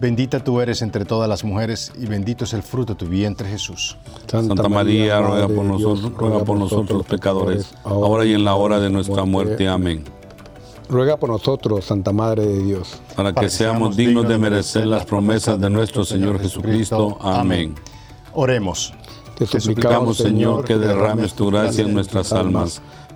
Bendita tú eres entre todas las mujeres, y bendito es el fruto de tu vientre, Jesús. Santa María, ruega por nosotros, ruega por nosotros los pecadores, ahora y en la hora de nuestra muerte. Amén. Ruega por nosotros, Santa Madre de Dios. Para que seamos dignos de merecer las promesas de nuestro Señor Jesucristo. Amén. Oremos. Te Te suplicamos, Señor, que derrames tu gracia en nuestras almas,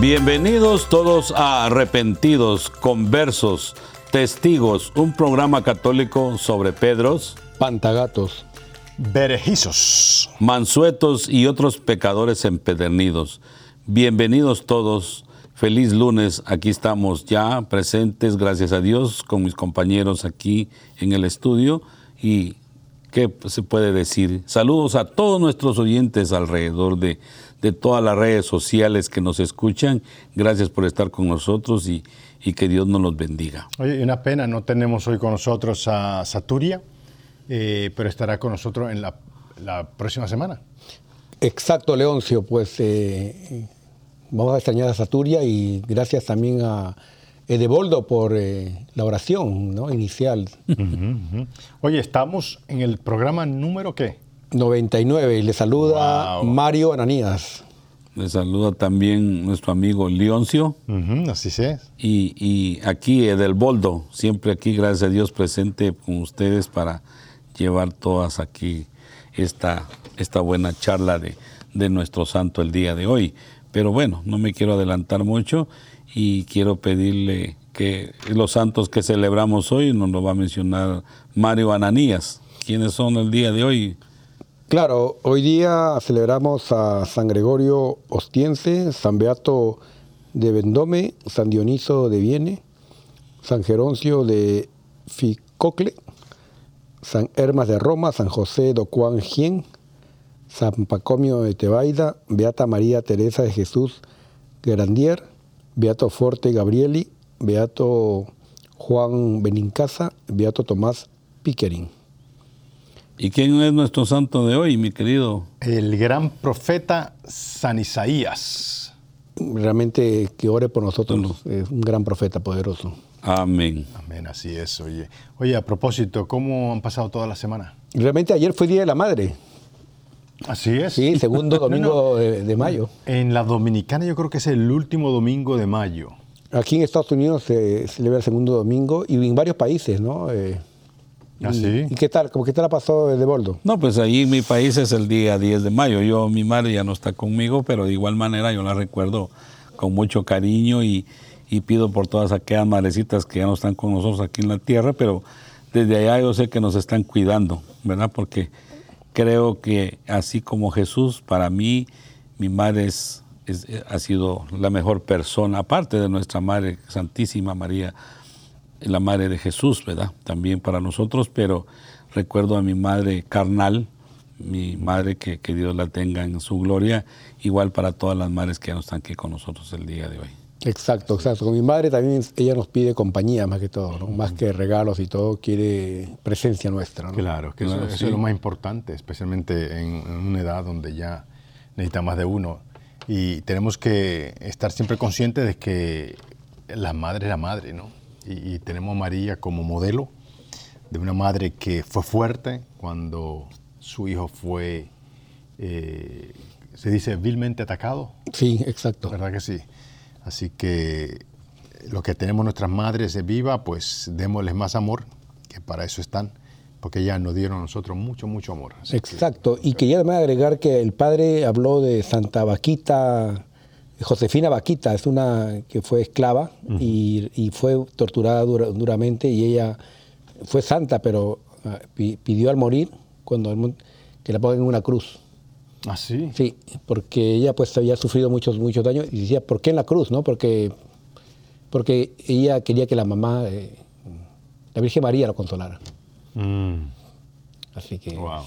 Bienvenidos todos a Arrepentidos, Conversos, Testigos, un programa católico sobre Pedros, Pantagatos. Berejizos. mansuetos y otros pecadores empedernidos. Bienvenidos todos. Feliz lunes. Aquí estamos ya presentes, gracias a Dios, con mis compañeros aquí en el estudio. ¿Y qué se puede decir? Saludos a todos nuestros oyentes alrededor de, de todas las redes sociales que nos escuchan. Gracias por estar con nosotros y, y que Dios nos los bendiga. Oye, una pena, no tenemos hoy con nosotros a Saturia, eh, pero estará con nosotros en la, la próxima semana. Exacto, Leoncio, pues eh, vamos a extrañar a Saturia y gracias también a Edeboldo por eh, la oración ¿no? inicial. Oye, estamos en el programa número qué? 99 y le saluda Wow. Mario Ananías. Le saluda también nuestro amigo Leoncio. Así es. Y, y aquí Edelboldo, siempre aquí, gracias a Dios, presente con ustedes para llevar todas aquí esta, esta buena charla de, de nuestro santo el día de hoy. Pero bueno, no me quiero adelantar mucho y quiero pedirle que los santos que celebramos hoy nos lo va a mencionar Mario Ananías. ¿Quiénes son el día de hoy? Claro, hoy día celebramos a San Gregorio Ostiense, San Beato de Vendome, San Dioniso de Viene, San Geroncio de Ficocle, San Hermas de Roma, San José do Juan Gien, San Pacomio de Tebaida, Beata María Teresa de Jesús Grandier, Beato Forte Gabrieli, Beato Juan Benincasa, Beato Tomás Piquerín. ¿Y quién es nuestro santo de hoy, mi querido? El gran profeta San Isaías. realmente que ore por nosotros, es un gran profeta poderoso. Amén. Amén, así es, oye. Oye, a propósito, ¿cómo han pasado toda la semana? Realmente ayer fue Día de la Madre, Así es. sí, segundo No, no. domingo de, de mayo. En la Dominicana yo creo que es el último domingo de mayo. Aquí en Estados Unidos se celebra el segundo domingo y en varios países, ¿no? Eh, ¿Ah, y- sí? ¿Y qué tal? ¿Cómo qué tal ha pasado de Boldo? No, pues ahí en mi país es el día 10 de mayo. Yo, mi madre ya no está conmigo, pero de igual manera yo la recuerdo con mucho cariño y, y pido por todas aquellas madrecitas que ya no están con nosotros aquí en la tierra, pero desde allá yo sé que nos están cuidando, ¿verdad? Porque creo que así como Jesús, para mí, mi madre es, es- ha sido la mejor persona, aparte de nuestra Madre Santísima María, la madre de Jesús, ¿verdad? También para nosotros, pero recuerdo a mi madre carnal, mi madre que, que Dios la tenga en su gloria, igual para todas las madres que ya no están aquí con nosotros el día de hoy. Exacto, exacto. Con mi madre también ella nos pide compañía más que todo, ¿no? más que regalos y todo, quiere presencia nuestra. ¿no? Claro, que eso, Claro, eso sí. es lo más importante, especialmente en, en una edad donde ya necesita más de uno. Y tenemos que estar siempre conscientes de que la madre es la madre, ¿no? Y, y tenemos a María como modelo de una madre que fue fuerte cuando su hijo fue, eh, se dice, vilmente atacado. Sí, exacto. ¿Verdad que sí? Así que lo que tenemos nuestras madres de viva, pues démosles más amor, que para eso están, porque ellas nos dieron a nosotros mucho, mucho amor. Así que- Exacto. Y quería también agregar que el padre habló de Santa Vaquita, Josefina Vaquita, es una que fue esclava y, y fue torturada dura- duramente y ella fue santa, pero ah, pi- pidió al morir cuando que la pongan en una cruz. ¿Ah, sí? Sí, porque ella pues había sufrido muchos, muchos daños y decía, ¿por qué en la cruz? no? Porque, porque ella quería que la mamá, eh, la Virgen María, lo consolara. Mm, Así que... wow.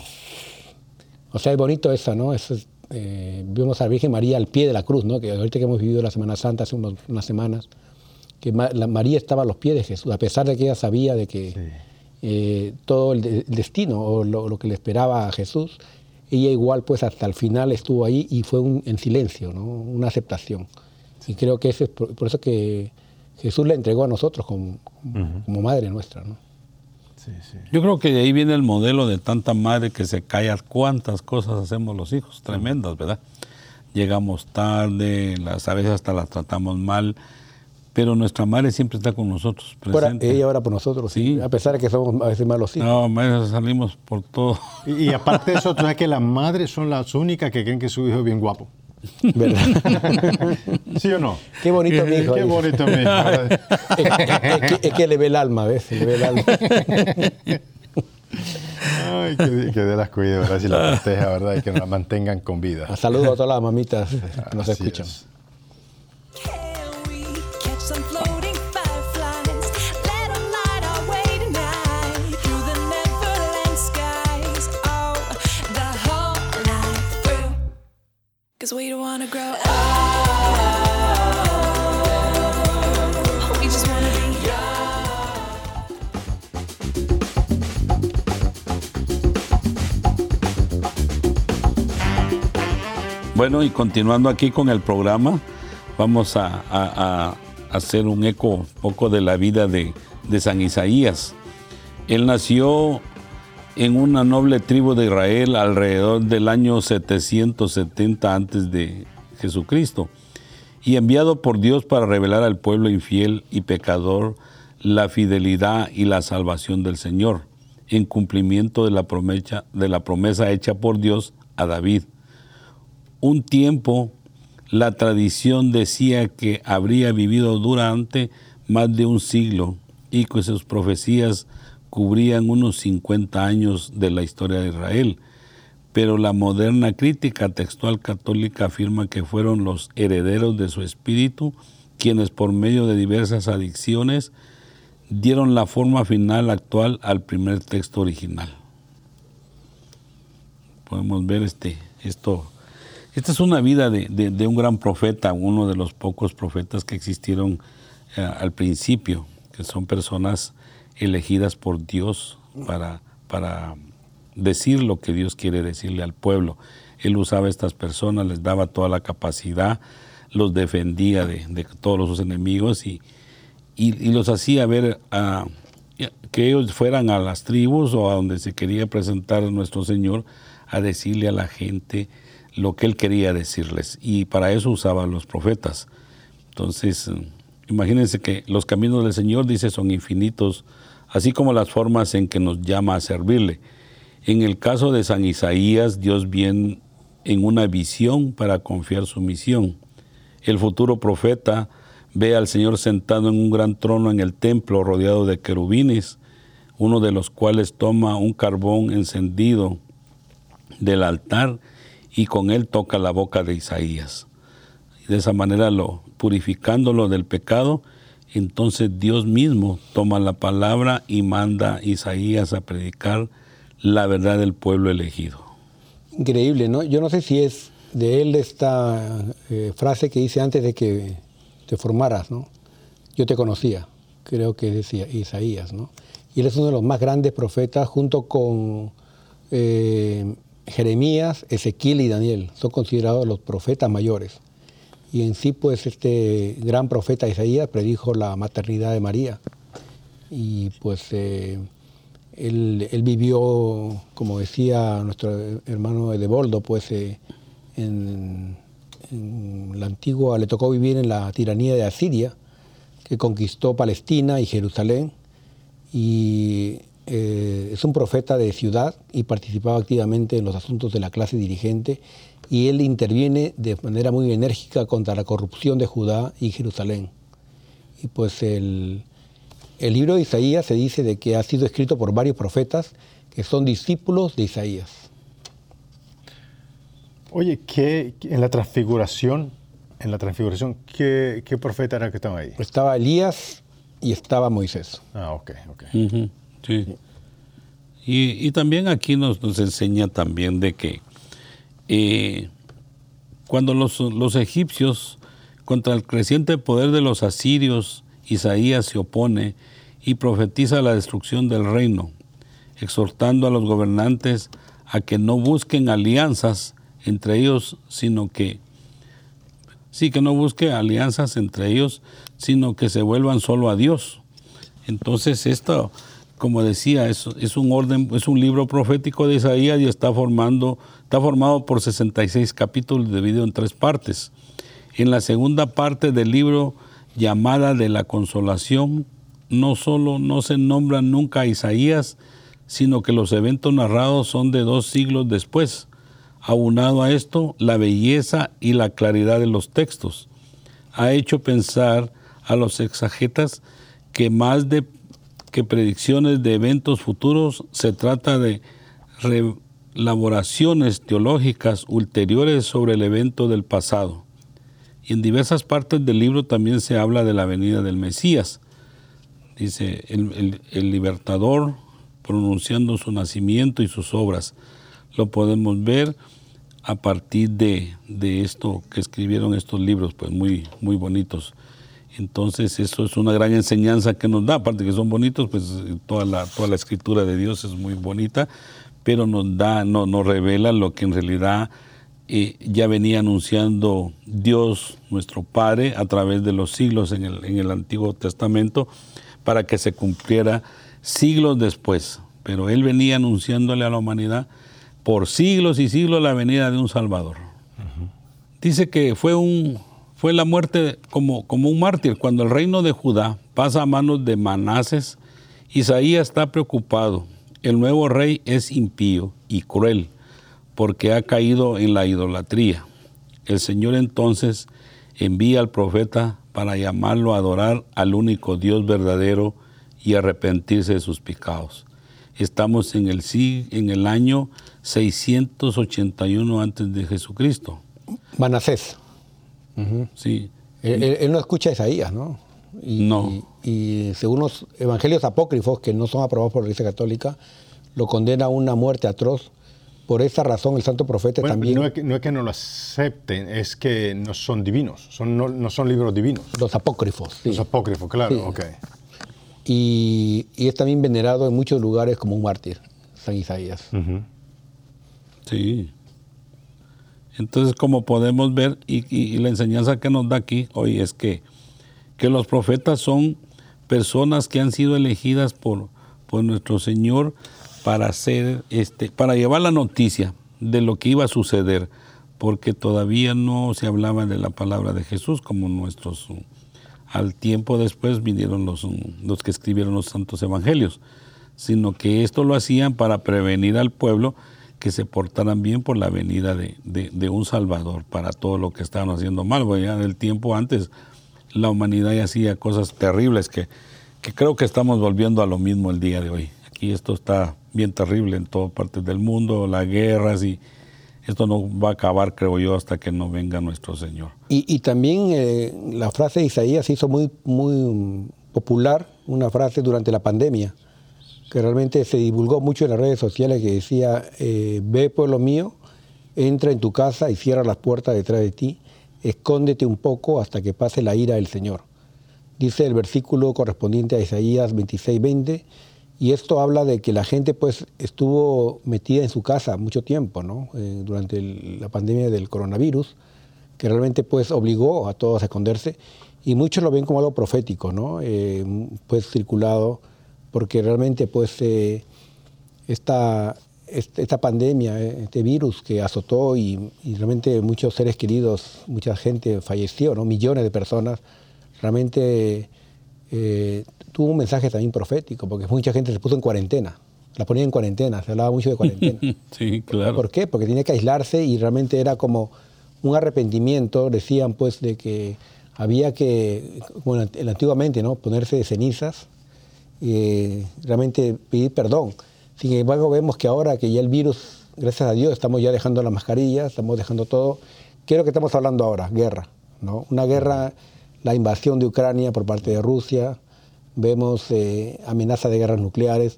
O sea, es bonito eso, ¿no? Eso es, eh, vimos a la Virgen María al pie de la cruz, ¿no? Que ahorita que hemos vivido la Semana Santa hace unos- unas semanas, que Ma- la María estaba a los pies de Jesús, a pesar de que ella sabía de que eh, todo el, de- el destino o lo, lo que le esperaba a Jesús, ella igual pues hasta el final estuvo ahí y fue un- en silencio, ¿no? Una aceptación. Y creo que eso es por, por eso que Jesús la entregó a nosotros como, como, como madre nuestra, ¿no? Sí, sí. Yo creo que de ahí viene el modelo de tanta madre que se calla cuántas cosas hacemos los hijos, tremendas, ¿verdad? Llegamos tarde, las, a veces hasta las tratamos mal, pero nuestra madre siempre está con nosotros, Ahora, presente. ella ora por nosotros, Sí. a pesar de que somos a veces malos hijos. No, madre, salimos por todo. Y, y aparte de eso, tú sabes que las madres son las únicas que creen que su hijo es bien guapo. ¿Verdad? ¿Sí o no? Qué bonito mi hijo. Qué bonito mi hijo. Es, es que, es que le ve el alma, ¿ves? Le ve el alma. Ay, que, que Dios las cuide, ¿verdad? Si proteja, ¿verdad? Y que nos las mantengan con vida. Saludos a todas las mamitas que nos Así escuchan. es. We don't grow up. Bueno, y continuando aquí con el programa, vamos a, hacer un eco un poco de la vida de San Isaías. Él nació en una noble tribu de Israel alrededor del año 770 antes de Jesucristo y enviado por Dios para revelar al pueblo infiel y pecador la fidelidad y la salvación del Señor, en cumplimiento de la promesa, de la promesa hecha por Dios a David. Un tiempo la tradición decía que habría vivido durante más de un siglo y que sus profecías cubrían unos 50 años de la historia de Israel. Pero la moderna crítica textual católica afirma que fueron los herederos de su espíritu quienes por medio de diversas adicciones dieron la forma final actual al primer texto original. Podemos ver este, esto. Esta es una vida de, un gran profeta, uno de los pocos profetas que existieron eh, al principio, que son personas elegidas por Dios para, para decir lo que Dios quiere decirle al pueblo. Él usaba a estas personas, les daba toda la capacidad, los defendía de, de todos sus enemigos y, y, los hacía ver a- que ellos fueran a las tribus o a donde se quería presentar nuestro Señor a decirle a la gente lo que Él quería decirles. Y para eso usaban los profetas. Entonces, imagínense que los caminos del Señor, dice, son infinitos, así como las formas en que nos llama a servirle. En el caso de San Isaías, Dios viene en una visión para confiar su misión. El futuro profeta ve al Señor sentado en un gran trono en el templo rodeado de querubines, uno de los cuales toma un carbón encendido del altar y con él toca la boca de Isaías. De esa manera, lo, purificándolo del pecado, entonces Dios mismo toma la palabra y manda a Isaías a predicar la verdad del pueblo elegido. Increíble, ¿no? Yo no sé si es de él esta eh, frase que dice antes de que te formaras, ¿no? Yo te conocía, creo que decía Isaías, ¿no? Y él es uno de los más grandes profetas junto con eh, Jeremías, Ezequiel y Daniel. Son considerados los profetas mayores. Y en sí, pues, este gran profeta Isaías predijo la maternidad de María. Y pues eh, él, vivió, como decía nuestro hermano Edeboldo, pues eh, en, en la antigua, le tocó vivir en la tiranía de Asiria, que conquistó Palestina y Jerusalén. Y eh, es un profeta de ciudad y participaba activamente en los asuntos de la clase dirigente. Y él interviene de manera muy enérgica contra la corrupción de Judá y Jerusalén. Y pues el, el libro de Isaías se dice de que ha sido escrito por varios profetas que son discípulos de Isaías. Oye, ¿qué, en la transfiguración, en la transfiguración, ¿qué, qué profeta era que estaba ahí? Estaba Elías y estaba Moisés. Ah, ok, ok. Sí. Y, y también aquí nos, nos enseña también de que eh, cuando los, los egipcios, contra el creciente poder de los asirios, Isaías se opone y profetiza la destrucción del reino, exhortando a los gobernantes a que no busquen alianzas entre ellos, sino que sí que no busque alianzas entre ellos, sino que se vuelvan solo a Dios. Entonces esto, como decía, es, un orden, es un libro profético de Isaías y está formando, está formado por 66 capítulos dividido en tres partes. En la segunda parte del libro llamada de la consolación, no solo no se nombra nunca a Isaías, sino que los eventos narrados son de dos siglos después. Aunado a esto, la belleza y la claridad de los textos ha hecho pensar a los exagetas que más de que predicciones de eventos futuros se trata de elaboraciones teológicas ulteriores sobre el evento del pasado. Y en diversas partes del libro también se habla de la venida del Mesías. Dice el, el- el libertador pronunciando su nacimiento y sus obras. Lo podemos ver a partir de, de esto que escribieron estos libros, pues muy, muy bonitos. Entonces eso es una gran enseñanza que nos da, aparte que son bonitos, pues toda la, toda la escritura de Dios es muy bonita, pero nos da, no, nos revela lo que en realidad eh, ya venía anunciando Dios, nuestro Padre, a través de los siglos en el, en el Antiguo Testamento, para que se cumpliera siglos después. Pero Él venía anunciándole a la humanidad por siglos y siglos la venida de un Salvador. Dice que fue, un, fue la muerte como, como un mártir. Cuando el reino de Judá pasa a manos de Manases, Isaías está preocupado. El nuevo rey es impío y cruel porque ha caído en la idolatría. El Señor entonces envía al profeta para llamarlo a adorar al único Dios verdadero y arrepentirse de sus pecados. Estamos en el, en el año 681 antes de Jesucristo. Sí, Él, él- él no escucha a Isaías, ¿no? Y, No. Y, y según los evangelios apócrifos, que no son aprobados por la Iglesia Católica, lo condena a una muerte atroz. Por esa razón, el santo profeta Bueno, también, no, es que, no es que no lo acepten, es que no son divinos, son, no, no son libros divinos. los apócrifos, sí. Los apócrifos, claro, Sí. ok. y, y es también venerado en muchos lugares como un mártir, San Isaías. sí. Entonces, como podemos ver, y, la enseñanza que nos da aquí hoy es que, que los profetas son personas que han sido elegidas por, por nuestro Señor para hacer, este, para llevar la noticia de lo que iba a suceder, porque todavía no se hablaba de la palabra de Jesús como nuestros al tiempo después vinieron los, los que escribieron los santos evangelios, sino que esto lo hacían para prevenir al pueblo que se portaran bien por la venida de, de- de un Salvador para todo lo que estaban haciendo mal. Porque ya del tiempo antes la humanidad ya hacía cosas terribles que, que creo que estamos volviendo a lo mismo el día de hoy. Aquí esto está bien terrible en todas partes del mundo, las guerras y esto no va a acabar, creo yo, hasta que no venga nuestro Señor. Y, y también eh, la frase de Isaías se hizo muy, muy popular, una frase durante la pandemia, que realmente se divulgó mucho en las redes sociales, que decía, eh, ve pueblo mío, entra en tu casa y cierra las puertas detrás de ti, escóndete un poco hasta que pase la ira del Señor. Dice el versículo correspondiente a Isaías 26, 20, y esto habla de que la gente pues estuvo metida en su casa mucho tiempo, ¿no? Eh, durante la pandemia del coronavirus, que realmente pues obligó a todos a esconderse, y muchos lo ven como algo profético, ¿no? Eh, pues circulado, porque realmente pues eh, esta, este- esta pandemia, eh, este virus que azotó y, y realmente muchos seres queridos, mucha gente falleció, ¿no? millones de personas, realmente eh, tuvo un mensaje también profético, porque mucha gente se puso en cuarentena, la ponía en cuarentena, se hablaba mucho de cuarentena. Sí, claro. ¿Por qué? Porque tenía que aislarse y realmente era como un arrepentimiento, decían pues de que había que, el- antiguamente, ¿no? ponerse de cenizas, y realmente pedir perdón. Sin embargo, vemos que ahora que ya el virus, gracias a Dios, estamos ya dejando la mascarilla, estamos dejando todo. ¿Qué es lo que estamos hablando ahora? Guerra. ¿no? Una guerra, la invasión de Ucrania por parte de Rusia, vemos eh, amenaza de guerras nucleares,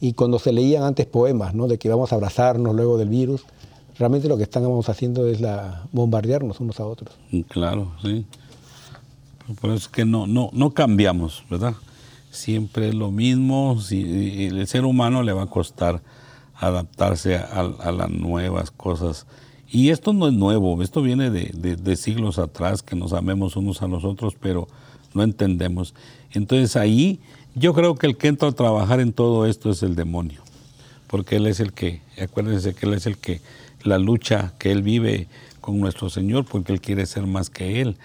y cuando se leían antes poemas, ¿no? de que vamos a abrazarnos luego del virus, realmente lo que estamos haciendo es la, bombardearnos unos a otros. Claro, sí. Por eso es que no, no, no cambiamos, ¿verdad? Siempre es lo mismo. Si, el ser humano le va a costar adaptarse a, a las nuevas cosas. Y esto no es nuevo, esto viene de, de- de siglos atrás, que nos amemos unos a los otros, pero no entendemos. Entonces ahí yo creo que el que entra a trabajar en todo esto es el demonio porque Él es el que, acuérdense que Él es el que, la lucha que Él vive con nuestro Señor, porque Él quiere ser más que Él.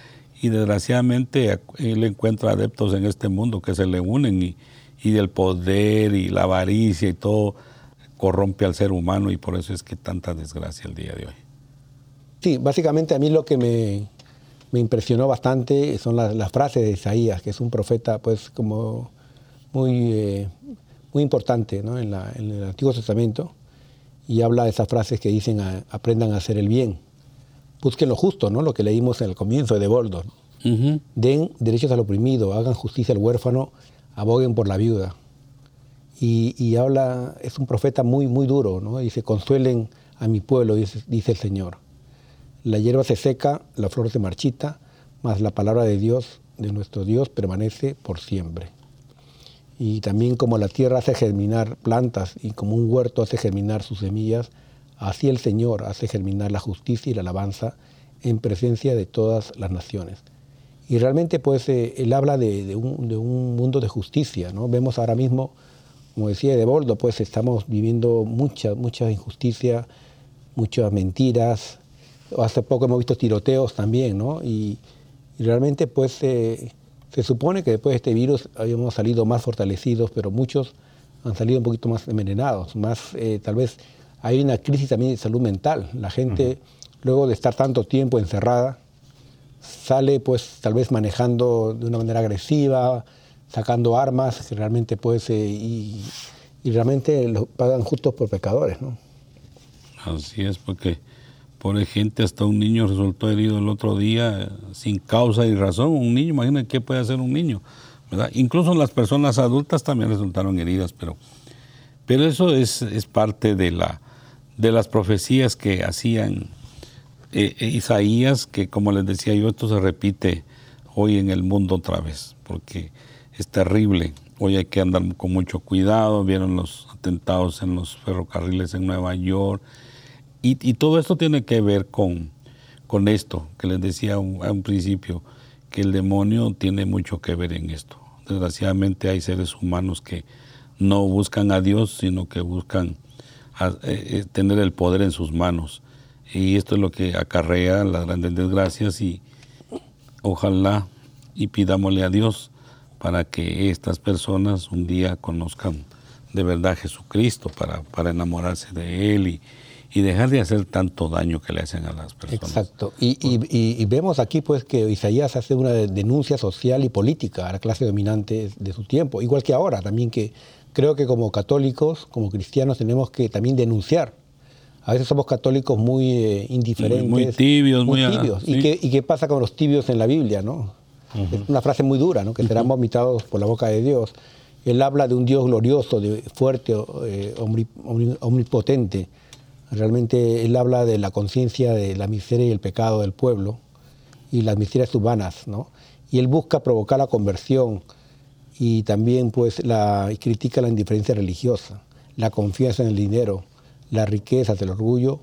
Y desgraciadamente ac- Él encuentra adeptos en este mundo que se le unen y, y del poder y la avaricia y todo corrompe al ser humano y por eso es que tanta desgracia el día de hoy. Sí, básicamente a mí lo que me, me impresionó bastante son las, las frases de Isaías, que es un profeta pues como muy, eh, muy importante ¿no? en, la- en el Antiguo Testamento y habla de esas frases que dicen aprendan a hacer el bien, busquen lo justo, ¿no? lo que leímos en el comienzo de Boldo, den derechos al oprimido, hagan justicia al huérfano, aboguen por la viuda. Y, y habla, es un profeta muy, muy duro, ¿no? Dice, consuelen a mi pueblo, dice, dice el Señor. La hierba se seca, la flor se marchita, mas la palabra de Dios, de nuestro Dios, permanece por siempre. Y también como la tierra hace germinar plantas y como un huerto hace germinar sus semillas, así el Señor hace germinar la justicia y la alabanza en presencia de todas las naciones. Y realmente pues eh, él habla de, un, mundo de justicia, ¿no? Vemos ahora mismo, como decía de Boldo, pues estamos viviendo mucha, mucha injusticia, muchas mentiras. Hace poco hemos visto tiroteos también, ¿no? Y, y realmente pues eh, se supone que después de este virus habíamos salido más fortalecidos, pero muchos han salido un poquito más envenenados, más eh, tal vez hay una crisis también de salud mental. La gente, luego de estar tanto tiempo encerrada, sale pues tal vez manejando de una manera agresiva, sacando armas, que realmente pues, eh, y, y realmente lo pagan justos por pecadores, ¿no? Así es, porque por gente hasta un niño resultó herido el otro día sin causa y razón. Un niño, imagínense qué puede hacer un niño, ¿verdad? Incluso las personas adultas también resultaron heridas, pero, pero eso es, es parte de, la, de las profecías que hacían eh, eh, Isaías, que como les decía yo, esto se repite hoy en el mundo otra vez, porque es terrible. Hoy hay que andar con mucho cuidado. Vieron los atentados en los ferrocarriles en Nueva York. Y, y todo esto tiene que ver con, con esto, que les decía a un principio, que el demonio tiene mucho que ver en esto. Desgraciadamente hay seres humanos que no buscan a Dios, sino que buscan a- eh, eh, tener el poder en sus manos. Y esto es lo que acarrea las grandes desgracias y ojalá y pidámosle a Dios para que estas personas un día conozcan de verdad a Jesucristo, para, para enamorarse de Él y, y dejar de hacer tanto daño que le hacen a las personas. Exacto. Y, y- y- vemos aquí pues que Isaías hace una denuncia social y política a la clase dominante de su tiempo, igual que ahora también que creo que como católicos, como cristianos tenemos que también denunciar. A veces somos católicos muy eh, indiferentes. Muy- muy tibios, muy a- tibios. sí. ¿Y, qué, ¿Y qué pasa con los tibios en la Biblia? ¿no? Es una frase muy dura, ¿no? que serán vomitados por la boca de Dios. Él habla de un Dios glorioso, de, fuerte, eh, omni- omni- omnipotente. Realmente él habla de la conciencia de la miseria y el pecado del pueblo. y las miserias humanas, ¿no? Y él busca provocar la conversión y también pues critica la indiferencia religiosa, la confianza en el dinero, las riquezas, el orgullo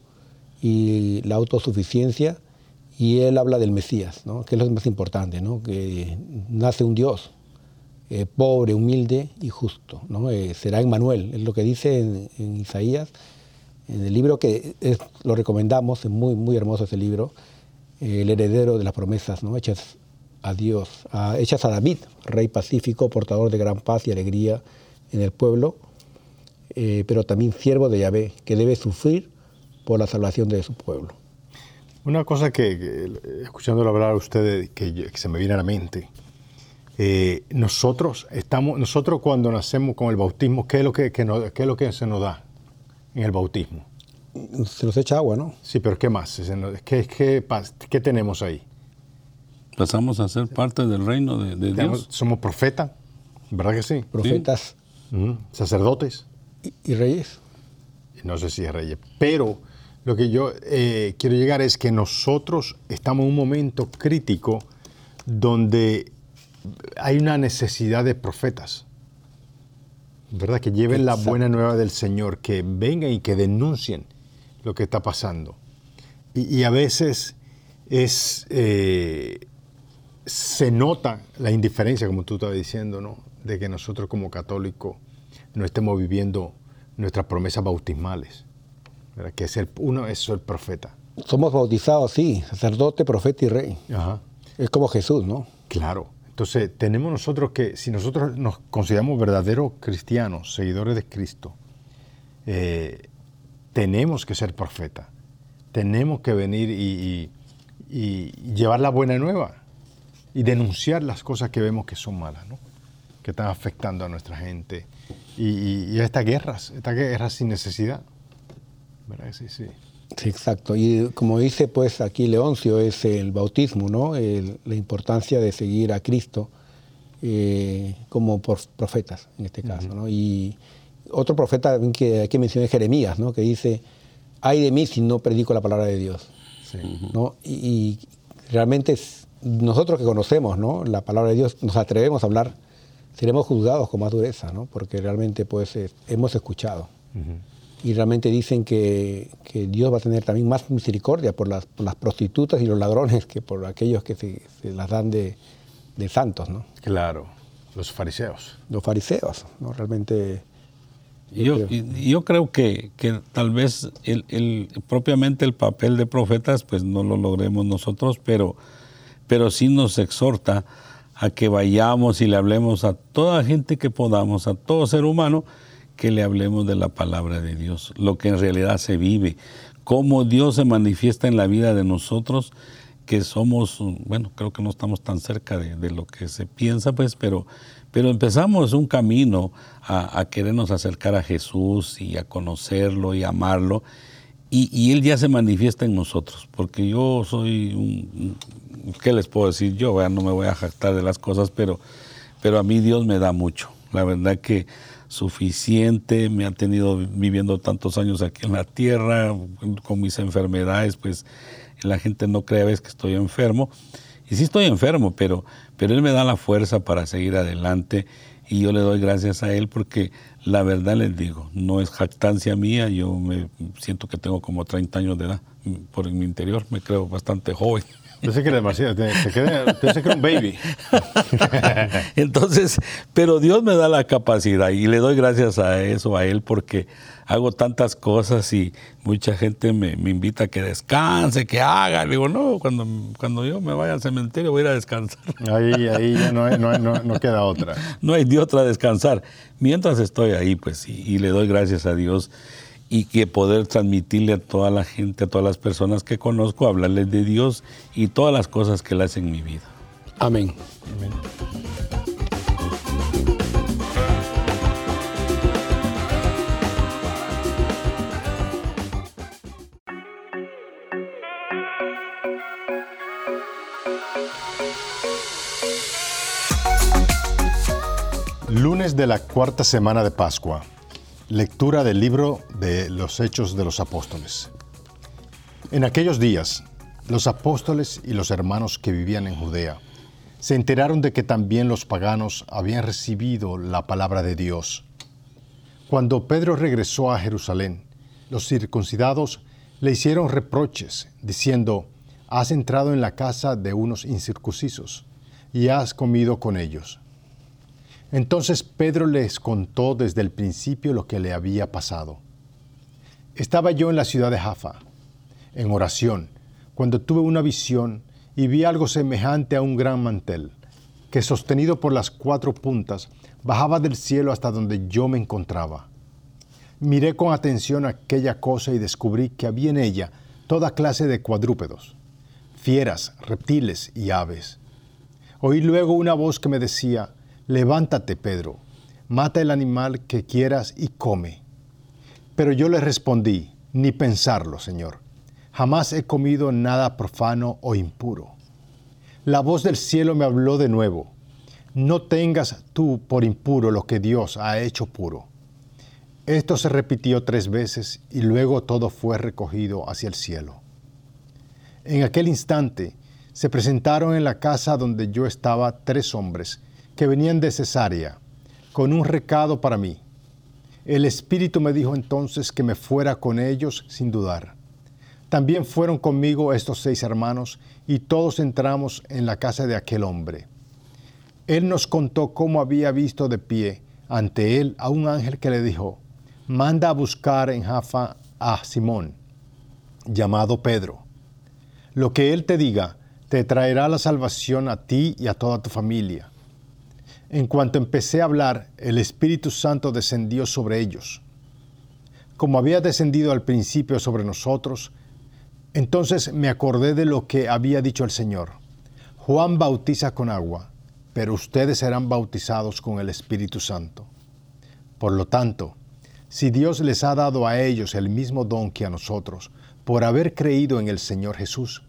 y la autosuficiencia. Y él habla del Mesías, que es lo más importante, que nace un Dios, eh, pobre, humilde y justo. ¿no? Eh, será Emmanuel, es lo que dice en, Isaías, en el libro que lo recomendamos, es muy, muy hermoso ese libro, el heredero de las promesas hechas a Dios, a- hechas a David, rey pacífico, portador de gran paz y alegría en el pueblo, eh, pero también siervo de Yahvé, que debe sufrir por la salvación de su pueblo. Una cosa que, que, escuchándolo hablar a ustedes, que, se me viene a la mente, eh, nosotros estamos, nosotros cuando nacemos con el bautismo, ¿qué es lo que, que nos- qué es lo que se nos da en el bautismo? Se nos echa agua, ¿no? Sí, pero ¿qué más? ¿Qué, qué tenemos ahí? Pasamos a ser parte del reino de, Dios. Somos profetas, ¿verdad que sí? Profetas. Sacerdotes. y, y reyes. no sé si es reyes, pero lo que yo eh, quiero llegar es que nosotros estamos en un momento crítico donde hay una necesidad de profetas, ¿verdad? Que lleven la buena nueva del Señor, que vengan y que denuncien lo que está pasando. Y, y a veces es, eh, se nota la indiferencia, como tú estabas diciendo, ¿no? De que nosotros como católicos no estemos viviendo nuestras promesas bautismales, ¿verdad? Que es el, uno es el profeta. Somos bautizados, sí, sacerdote, profeta y rey. Ajá. Es como Jesús, ¿no? Claro. Entonces, tenemos nosotros que, si nosotros nos consideramos verdaderos cristianos, seguidores de Cristo, eh, tenemos que ser profeta. Tenemos que venir y, y- y llevar la buena nueva y denunciar las cosas que vemos que son malas, ¿no? que están afectando a nuestra gente y, y- y a estas guerras, estas guerras sin necesidad. ¿Verdad sí? Sí. Sí, exacto. Y como dice pues aquí Leoncio, es el bautismo, ¿no? El- la importancia de seguir a Cristo eh, como por profetas, en este caso, ¿no? Y otro profeta que aquí mencioné es Jeremías, ¿no? Que dice, ay de mí si no predico la palabra de Dios, Sí. ¿no? Y, y realmente es- nosotros que conocemos, ¿no? La palabra de Dios, nos atrevemos a hablar, seremos juzgados con más dureza, ¿no? Porque realmente pues eh, hemos escuchado y realmente dicen que, que Dios va a tener también más misericordia por las, por las prostitutas y los ladrones que por aquellos que se, se las dan de, de santos, ¿no? Claro, los fariseos. Los fariseos, ¿no? Realmente... Y Yo, creo. yo creo que, que tal vez el, el- propiamente el papel de profetas pues no lo logremos nosotros, pero, pero sí nos exhorta a que vayamos y le hablemos a toda gente que podamos, a todo ser humano, que le hablemos de la palabra de Dios, lo que en realidad se vive, cómo Dios se manifiesta en la vida de nosotros, que somos, bueno, creo que no estamos tan cerca de, lo que se piensa, pues, pero, pero empezamos un camino a, querernos acercar a Jesús y a conocerlo y amarlo. Y, y Él ya se manifiesta en nosotros, porque yo soy un- ¿qué les puedo decir yo? No me voy a jactar de las cosas, pero, pero a mí Dios me da mucho. La verdad que suficiente, me ha tenido viviendo tantos años aquí en la tierra, con mis enfermedades, pues la gente no cree a veces que estoy enfermo. Y sí estoy enfermo, pero, pero Él me da la fuerza para seguir adelante y yo le doy gracias a Él porque la verdad les digo, no es jactancia mía, yo me siento que tengo como 30 años de edad por mi interior, me creo bastante joven. Pensé que era demasiado, te quedé- pensé que era un baby. Entonces, pero Dios me da la capacidad y le doy gracias a eso, a Él, porque hago tantas cosas y mucha gente me, me invita a que descanse, que haga. Le digo, no, cuando, cuando yo me vaya al cementerio voy a ir a descansar. Ahí, ahí ya no, hay- no, hay- no- no queda otra. no hay de otra descansar. Mientras estoy ahí, pues, y, y le doy gracias a Dios y que poder transmitirle a toda la gente, a todas las personas que conozco, hablarles de Dios y todas las cosas que Él hace en mi vida. Amén. Lunes de la cuarta semana de Pascua. Lectura del libro de los Hechos de los Apóstoles. En aquellos días, los apóstoles y los hermanos que vivían en Judea se enteraron de que también los paganos habían recibido la palabra de Dios. Cuando Pedro regresó a Jerusalén, los circuncidados le hicieron reproches, diciendo, has entrado en la casa de unos incircuncisos y has comido con ellos. Entonces Pedro les contó desde el principio lo que le había pasado. Estaba yo en la ciudad de Jaffa, en oración, cuando tuve una visión y vi algo semejante a un gran mantel, que sostenido por las cuatro puntas, bajaba del cielo hasta donde yo me encontraba. Miré con atención aquella cosa y descubrí que había en ella toda clase de cuadrúpedos, fieras, reptiles y aves. Oí luego una voz que me decía, levántate, Pedro, mata el animal que quieras y come. Pero yo le respondí, ni pensarlo, Señor. Jamás he comido nada profano o impuro. La voz del cielo me habló de nuevo. No tengas tú por impuro lo que Dios ha hecho puro. Esto se repitió tres veces y luego todo fue recogido hacia el cielo. En aquel instante se presentaron en la casa donde yo estaba tres hombres que venían de Cesarea con un recado para mí. El Espíritu me dijo entonces que me fuera con ellos sin dudar. También fueron conmigo estos seis hermanos y todos entramos en la casa de aquel hombre. Él nos contó cómo había visto de pie ante él a un ángel que le dijo, manda a buscar en Jaffa a Simón, llamado Pedro. Lo que él te diga te traerá la salvación a ti y a toda tu familia. En cuanto empecé a hablar, el Espíritu Santo descendió sobre ellos. Como había descendido al principio sobre nosotros, entonces me acordé de lo que había dicho el Señor. Juan bautiza con agua, pero ustedes serán bautizados con el Espíritu Santo. Por lo tanto, si Dios les ha dado a ellos el mismo don que a nosotros, por haber creído en el Señor Jesús,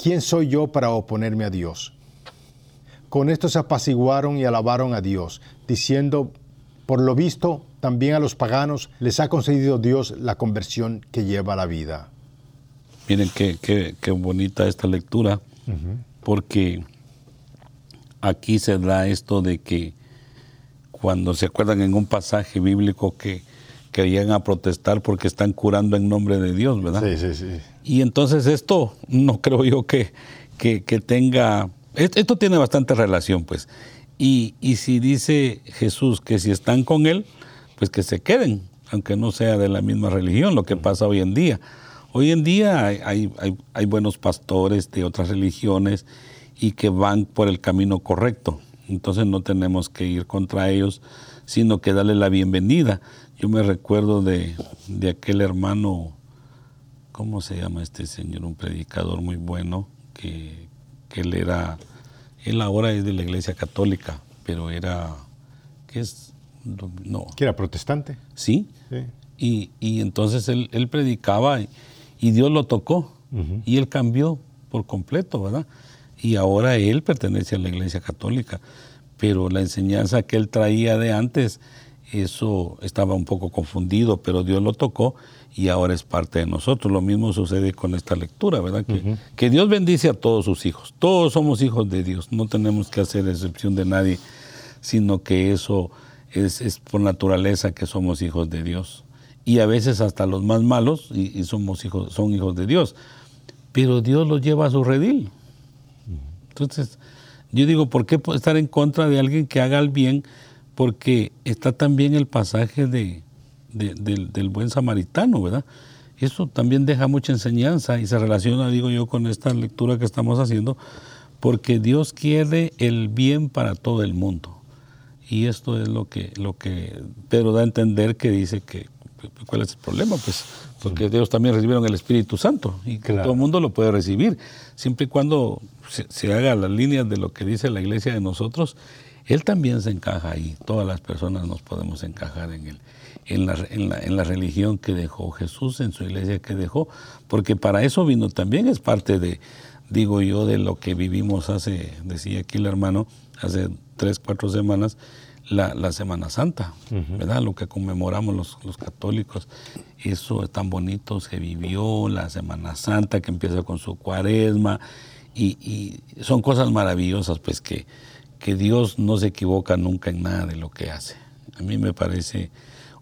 ¿quién soy yo para oponerme a Dios? Con esto se apaciguaron y alabaron a Dios, diciendo, por lo visto, también a los paganos les ha concedido Dios la conversión que lleva a la vida. Miren qué, qué, qué bonita esta lectura, porque aquí se da esto de que cuando se acuerdan en un pasaje bíblico que querían a protestar porque están curando en nombre de Dios, ¿verdad? Sí, sí, sí. Y entonces esto no creo yo que, que, que tenga, esto tiene bastante relación, pues. Y, y si dice Jesús que si están con Él, pues que se queden, aunque no sea de la misma religión, lo que pasa hoy en día. Hoy en día hay, hay, buenos pastores de otras religiones y que van por el camino correcto. Entonces no tenemos que ir contra ellos, sino que darle la bienvenida. Yo me recuerdo de, de aquel hermano, ¿cómo se llama este señor? Un predicador muy bueno, que él era, él ahora es de la iglesia católica, pero era, ¿qué es? No, ¿Que era protestante? sí. Sí. Y, y entonces él, él predicaba y, y Dios lo tocó y él cambió por completo, ¿verdad? Y ahora él pertenece a la iglesia católica, pero la enseñanza que él traía de antes, eso estaba un poco confundido, pero Dios lo tocó y ahora es parte de nosotros. Lo mismo sucede con esta lectura, ¿verdad? Que, que Dios bendice a todos sus hijos. Todos somos hijos de Dios, no tenemos que hacer excepción de nadie, sino que eso es, es por naturaleza que somos hijos de Dios. Y a veces hasta los más malos y, y somos hijos, son hijos de Dios. Pero Dios los lleva a su redil. Entonces, yo digo, ¿por qué estar en contra de alguien que haga el bien? Porque está también el pasaje de, de- del, del buen samaritano, ¿verdad? Eso también deja mucha enseñanza y se relaciona, digo yo, con esta lectura que estamos haciendo, porque Dios quiere el bien para todo el mundo. Y esto es lo que, lo que Pedro da a entender que dice que, ¿cuál es el problema? Pues porque ellos también recibieron el Espíritu Santo y Claro. todo el mundo lo puede recibir, siempre y cuando se, se haga las líneas de lo que dice la iglesia de nosotros, Él también se encaja ahí, todas las personas nos podemos encajar en Él. En la, en, la, en la religión que dejó Jesús, en su iglesia que dejó, porque para eso vino también, es parte de, digo yo, de lo que vivimos hace, decía aquí el hermano, hace tres, cuatro semanas, la, la Semana Santa, ¿verdad? Lo que conmemoramos los, los católicos. Eso es tan bonito, se vivió la Semana Santa que empieza con su cuaresma y, y son cosas maravillosas, pues que, que Dios no se equivoca nunca en nada de lo que hace. A mí me parece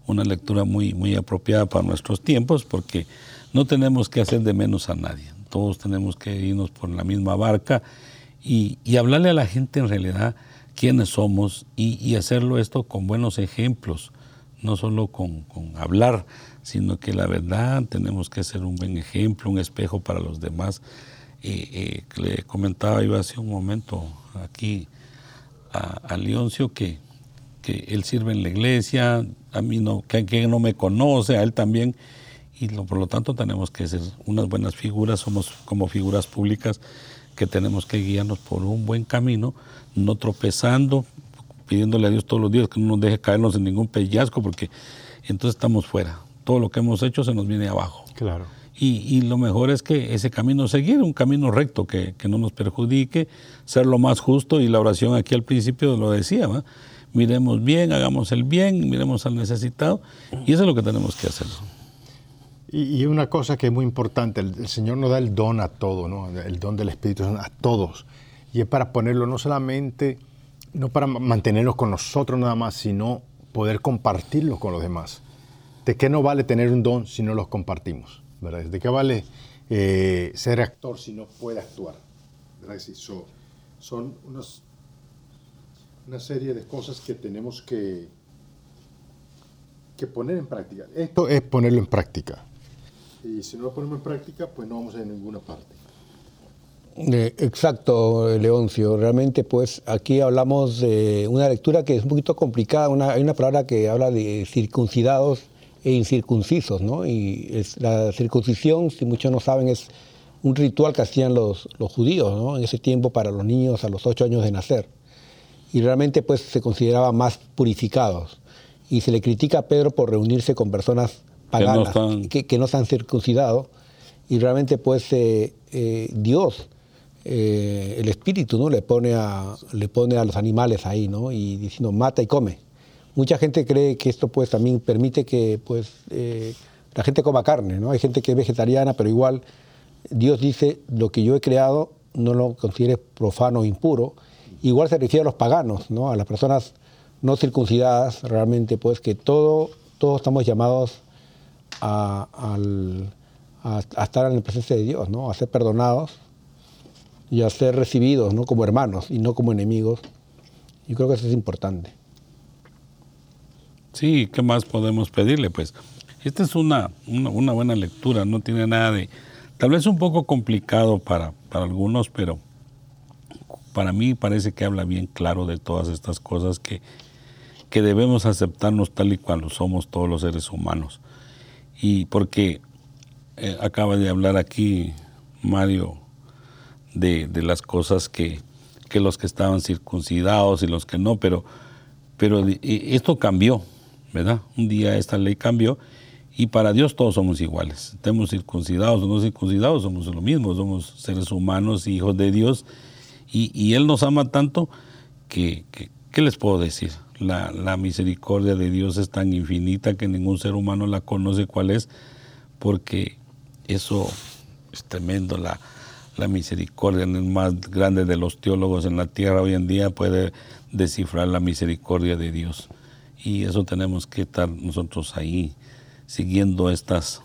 una lectura muy, muy apropiada para nuestros tiempos porque no tenemos que hacer de menos a nadie. Todos tenemos que irnos por la misma barca y, y hablarle a la gente en realidad quiénes somos y, y hacerlo esto con buenos ejemplos, no solo con, con hablar, sino que la verdad tenemos que ser un buen ejemplo, un espejo para los demás. Eh, eh, le comentaba yo hace un momento aquí a, a Leoncio que, que él sirve en la iglesia, a mí no, que, que no me conoce, a él también, y lo- por lo tanto tenemos que ser unas buenas figuras, somos como figuras públicas que tenemos que guiarnos por un buen camino, no tropezando, pidiéndole a Dios todos los días que no nos deje caernos en ningún pellizco, porque entonces estamos fuera. Todo lo que hemos hecho se nos viene abajo. Claro. Y, y lo mejor es que ese camino seguir, un camino recto que, que no nos perjudique, ser lo más justo y la oración aquí al principio lo decía, ¿va? Miremos bien, hagamos el bien, miremos al necesitado y eso es lo que tenemos que hacer. Y, y una cosa que es muy importante, el, el Señor nos da el don a todo, ¿no? El don del Espíritu a todos. Y es para ponerlo no solamente, no para ma- mantenernos con nosotros nada más, sino poder compartirlo con los demás. ¿De qué no vale tener un don si no los compartimos? ¿verdad? ¿De qué vale eh, ser actor si no puede actuar? ¿verdad? Sí, so- son unos- una serie de cosas que tenemos que, que poner en práctica. Esto es ponerlo en práctica. Y si no lo ponemos en práctica, pues no vamos a ir a ninguna parte. Eh, exacto, Leoncio. Realmente, pues aquí hablamos de una lectura que es un poquito complicada. Una, hay una palabra que habla de circuncidados e incircuncisos, ¿no? Y es, la circuncisión, si muchos no saben, es un ritual que hacían los, los judíos, ¿no? En ese tiempo para los niños a los ocho años de nacer. Y realmente, pues se consideraba más purificados. Y se le critica a Pedro por reunirse con personas Que no paganas están- que, que no se han circuncidado y realmente pues eh, eh, Dios eh, el espíritu no le pone a le pone a los animales ahí no y diciendo mata y come mucha gente cree que esto pues también permite que pues eh, la gente coma carne no hay gente que es vegetariana pero igual Dios dice lo que yo he creado no lo consideres profano o impuro igual se refiere a los paganos no a las personas no circuncidadas realmente pues que todo todos estamos llamados a, a- a estar en la presencia de Dios, ¿no? a ser perdonados y a ser recibidos ¿no? como hermanos y no como enemigos. Yo creo que eso es importante. Sí, ¿qué más podemos pedirle? Pues esta es una, una, una buena lectura, no tiene nada de... Tal vez un poco complicado para, para algunos, pero para mí parece que habla bien claro de todas estas cosas que, que debemos aceptarnos tal y cual somos todos los seres humanos. Y porque eh, acaba de hablar aquí Mario de, de las cosas que, que los que estaban circuncidados y los que no, pero, pero y esto cambió, ¿verdad? Un día esta ley cambió y para Dios todos somos iguales. Estemos circuncidados o no circuncidados, somos lo mismo, somos seres humanos, hijos de Dios y, Él nos ama tanto que, que- ¿qué les puedo decir? La, la misericordia de Dios es tan infinita que ningún ser humano la conoce cuál es, porque eso es tremendo. La, la misericordia, el más grande de los teólogos en la tierra hoy en día puede descifrar la misericordia de Dios. Y eso tenemos que estar nosotros ahí, siguiendo estas,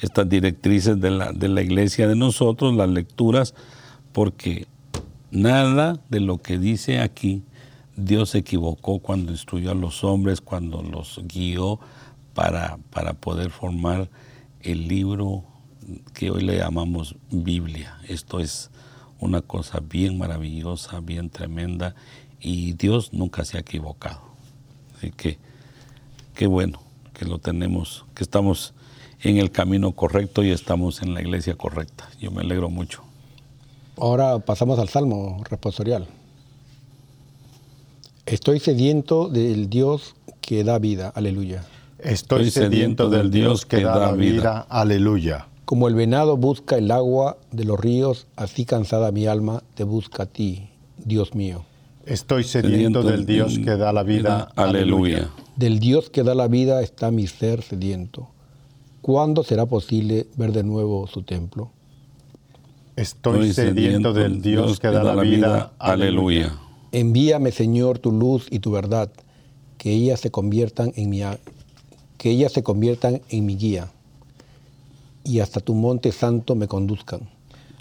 estas directrices de la, de la iglesia de nosotros, las lecturas, porque nada de lo que dice aquí Dios se equivocó cuando instruyó a los hombres, cuando los guió para, para poder formar el libro que hoy le llamamos Biblia. Esto es una cosa bien maravillosa, bien tremenda, y Dios nunca se ha equivocado. Así que qué bueno que lo tenemos, que estamos en el camino correcto y estamos en la iglesia correcta. Yo me alegro mucho. Ahora pasamos al Salmo responsorial. Estoy sediento del Dios que da vida. Aleluya. Estoy sediento del Dios que da vida. Aleluya. Como el venado busca el agua de los ríos, así cansada mi alma te busca a ti, Dios mío. Estoy sediento del Dios que da la vida. Aleluya. Del Dios que da la vida está mi ser sediento. ¿Cuándo será posible ver de nuevo su templo? Estoy sediento del Dios que da la vida. Aleluya. Envíame, Señor, tu luz y tu verdad, que ellas se conviertan en mi, que ellas se conviertan en mi guía, y hasta tu monte santo me conduzcan,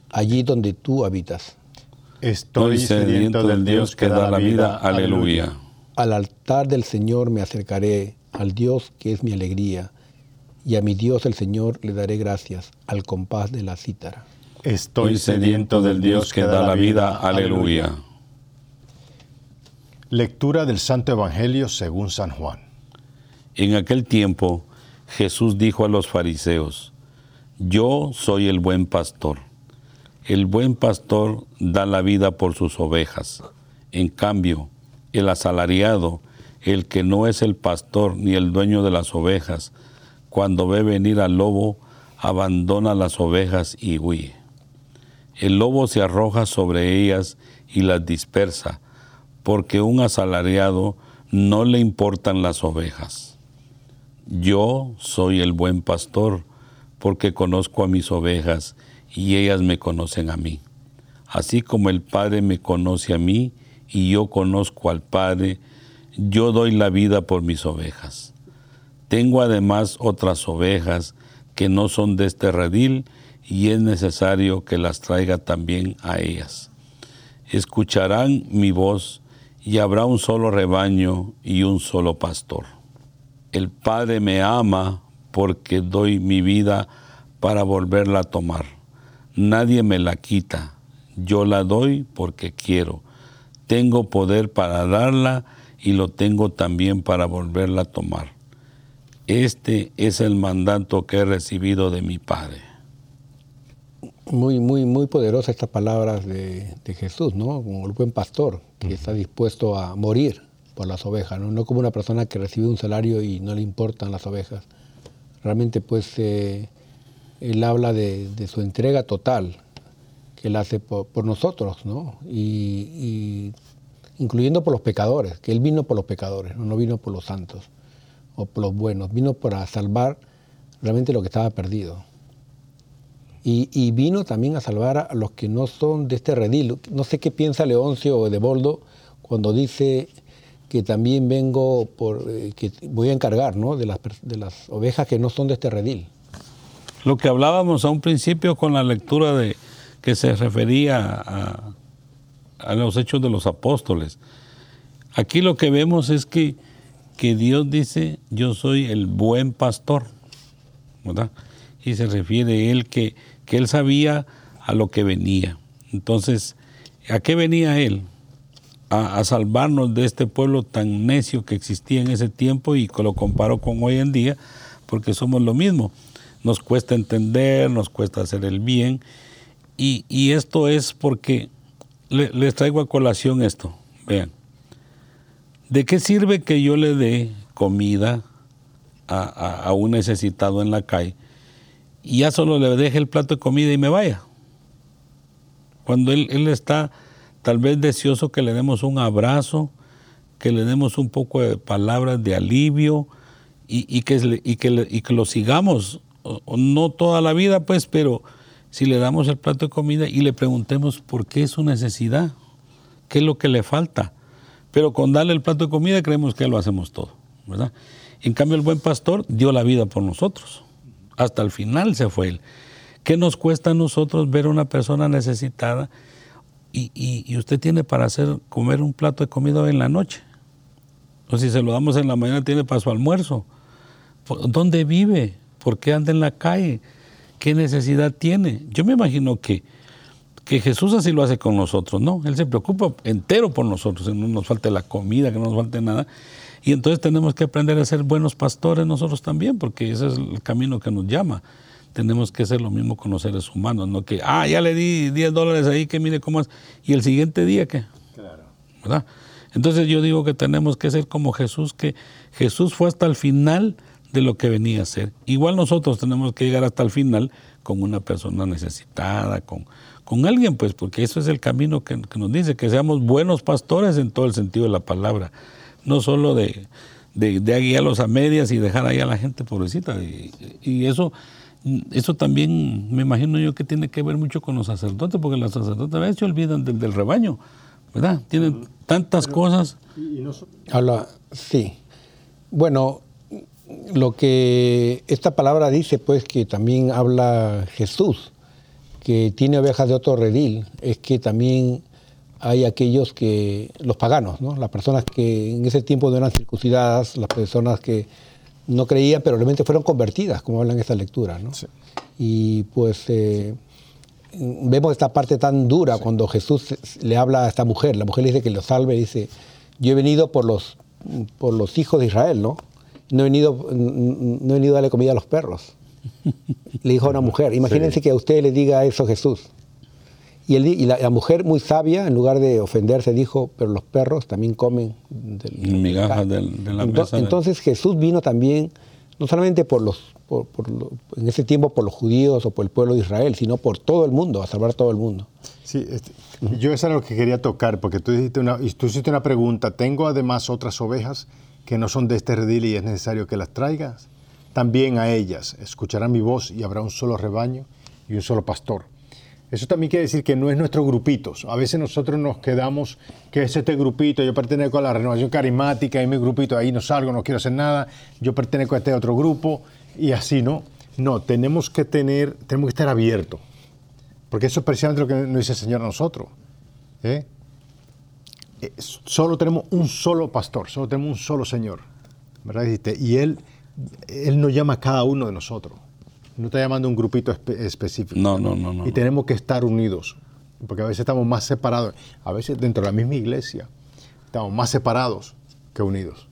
allí donde tú habitas. Estoy sediento del Dios que da la vida. Aleluya. Al altar del Señor me acercaré, al Dios que es mi alegría, y a mi Dios el Señor le daré gracias, al compás de la cítara. Estoy sediento del Dios que da la vida. Aleluya. Lectura del Santo Evangelio según San Juan. En aquel tiempo Jesús dijo a los fariseos, Yo soy el buen pastor. El buen pastor da la vida por sus ovejas. En cambio, el asalariado, el que no es el pastor ni el dueño de las ovejas, cuando ve venir al lobo, abandona las ovejas y huye. El lobo se arroja sobre ellas y las dispersa, porque un asalariado no le importan las ovejas. Yo soy el buen pastor, porque conozco a mis ovejas y ellas me conocen a mí. Así como el Padre me conoce a mí y yo conozco al Padre, yo doy la vida por mis ovejas. Tengo además otras ovejas que no son de este redil y es necesario que las traiga también a ellas. Escucharán mi voz y habrá un solo rebaño y un solo pastor. El Padre me ama porque doy mi vida para volverla a tomar. Nadie me la quita, yo la doy porque quiero. Tengo poder para darla y lo tengo también para volverla a tomar. Este es el mandato que he recibido de mi Padre. Muy, muy, muy poderosas estas palabras de, de Jesús, ¿no? Como el buen pastor que está dispuesto a morir por las ovejas, ¿no? No como una persona que recibe un salario y no le importan las ovejas. Realmente, pues, eh, él habla de, de su entrega total que él hace por, por nosotros, ¿no? Y, y incluyendo por los pecadores, que él vino por los pecadores, ¿no? no vino por los santos o por los buenos, vino para salvar realmente lo que estaba perdido. Y, vino también a salvar a los que no son de este redil. No sé qué piensa Leoncio o de Boldo cuando dice que también vengo por, eh, que voy a encargar ¿no? de, las, de las ovejas que no son de este redil. Lo que hablábamos a un principio con la lectura de que se refería a, a los hechos de los apóstoles. Aquí lo que vemos es que, que Dios dice, yo soy el buen pastor. Y se refiere él que, que él sabía a lo que venía. Entonces, ¿a qué venía él? A, salvarnos de este pueblo tan necio que existía en ese tiempo y lo comparo con hoy en día, porque somos lo mismo. Nos cuesta entender, nos cuesta hacer el bien. Y, y esto es porque le- les traigo a colación esto. Vean, ¿de qué sirve que yo le dé comida a- a un necesitado en la calle y ya solo le deje el plato de comida y me vaya? Cuando él, está tal vez deseoso que le demos un abrazo, que le demos un poco de palabras de alivio y, que, y, que y que lo sigamos, no toda la vida, pues, pero si le damos el plato de comida y le preguntemos por qué es su necesidad, qué es lo que le falta. Pero con darle el plato de comida creemos que lo hacemos todo, ¿verdad? En cambio, el buen pastor dio la vida por nosotros. Hasta el final se fue él. ¿Qué nos cuesta a nosotros ver a una persona necesitada y, y- usted tiene para hacer comer un plato de comida en la noche? O si se lo damos en la mañana, tiene para su almuerzo. ¿Por- ¿Dónde vive? ¿Por qué anda en la calle? ¿Qué necesidad tiene? Yo me imagino que, que Jesús así lo hace con nosotros, ¿no? Él se preocupa entero por nosotros, que no nos falte la comida, que no nos falte nada. Y entonces tenemos que aprender a ser buenos pastores nosotros también, porque ese es el camino que nos llama. Tenemos que hacer lo mismo con los seres humanos, no que, ah, ya le di 10 dólares ahí, que mire cómo es. Y el siguiente día, ¿qué? ¿verdad? Entonces yo digo que tenemos que ser como Jesús, que Jesús fue hasta el final de lo que venía a ser. Igual nosotros tenemos que llegar hasta el final con una persona necesitada, con, con alguien, pues, porque eso es el camino que, que nos dice, que seamos buenos pastores en todo el sentido de la palabra, no solo de, de, de guiarlos a medias y dejar ahí a la gente pobrecita. Y, y eso, eso también me imagino yo que tiene que ver mucho con los sacerdotes, porque los sacerdotes a veces se olvidan del, del rebaño, ¿verdad? Tienen tantas cosas. Habla, sí. Bueno, lo que esta palabra dice, pues, que también habla Jesús, que tiene ovejas de otro redil, es que también hay aquellos que, los paganos, ¿no? Las personas que en ese tiempo no eran circuncidadas, las personas que no creían, pero realmente fueron convertidas, como hablan esta lectura, ¿no? Sí. Y pues eh, vemos esta parte tan dura cuando Jesús le habla a esta mujer, la mujer le dice que lo salve, dice, yo he venido por los, por los hijos de Israel, ¿no? No he, venido, no he venido a darle comida a los perros. Le dijo a una mujer, imagínense que a usted le diga eso Jesús. Y, la, la mujer muy sabia, en lugar de ofenderse, dijo, pero los perros también comen del- Migajas del- de la mesa de- Entonces Jesús vino también, no solamente por los, por- por lo- en ese tiempo por los judíos o por el pueblo de Israel, sino por todo el mundo, a salvar todo el mundo. Sí, este, yo eso era lo que quería tocar, porque tú, dijiste una, y tú hiciste una pregunta. Tengo además otras ovejas que no son de este redil y es necesario que las traigas. También a ellas escucharán mi voz y habrá un solo rebaño y un solo pastor. Eso también quiere decir que no es nuestro grupito. A veces nosotros nos quedamos que es este grupito, yo pertenezco a la renovación carismática y mi grupito, ahí no salgo, no quiero hacer nada, yo pertenezco a este otro grupo y así, ¿no? No, tenemos que tener, tenemos que estar abiertos. Porque eso es precisamente lo que nos dice el Señor a nosotros. ¿eh? Eh, Solo tenemos un solo pastor, solo tenemos un solo Señor. ¿verdad? Y Él, Él nos llama a cada uno de nosotros. No está llamando a un grupito espe- específico. No, no, no, no, Y no. tenemos que estar unidos. Porque a veces estamos más separados. A veces dentro de la misma iglesia estamos más separados que unidos.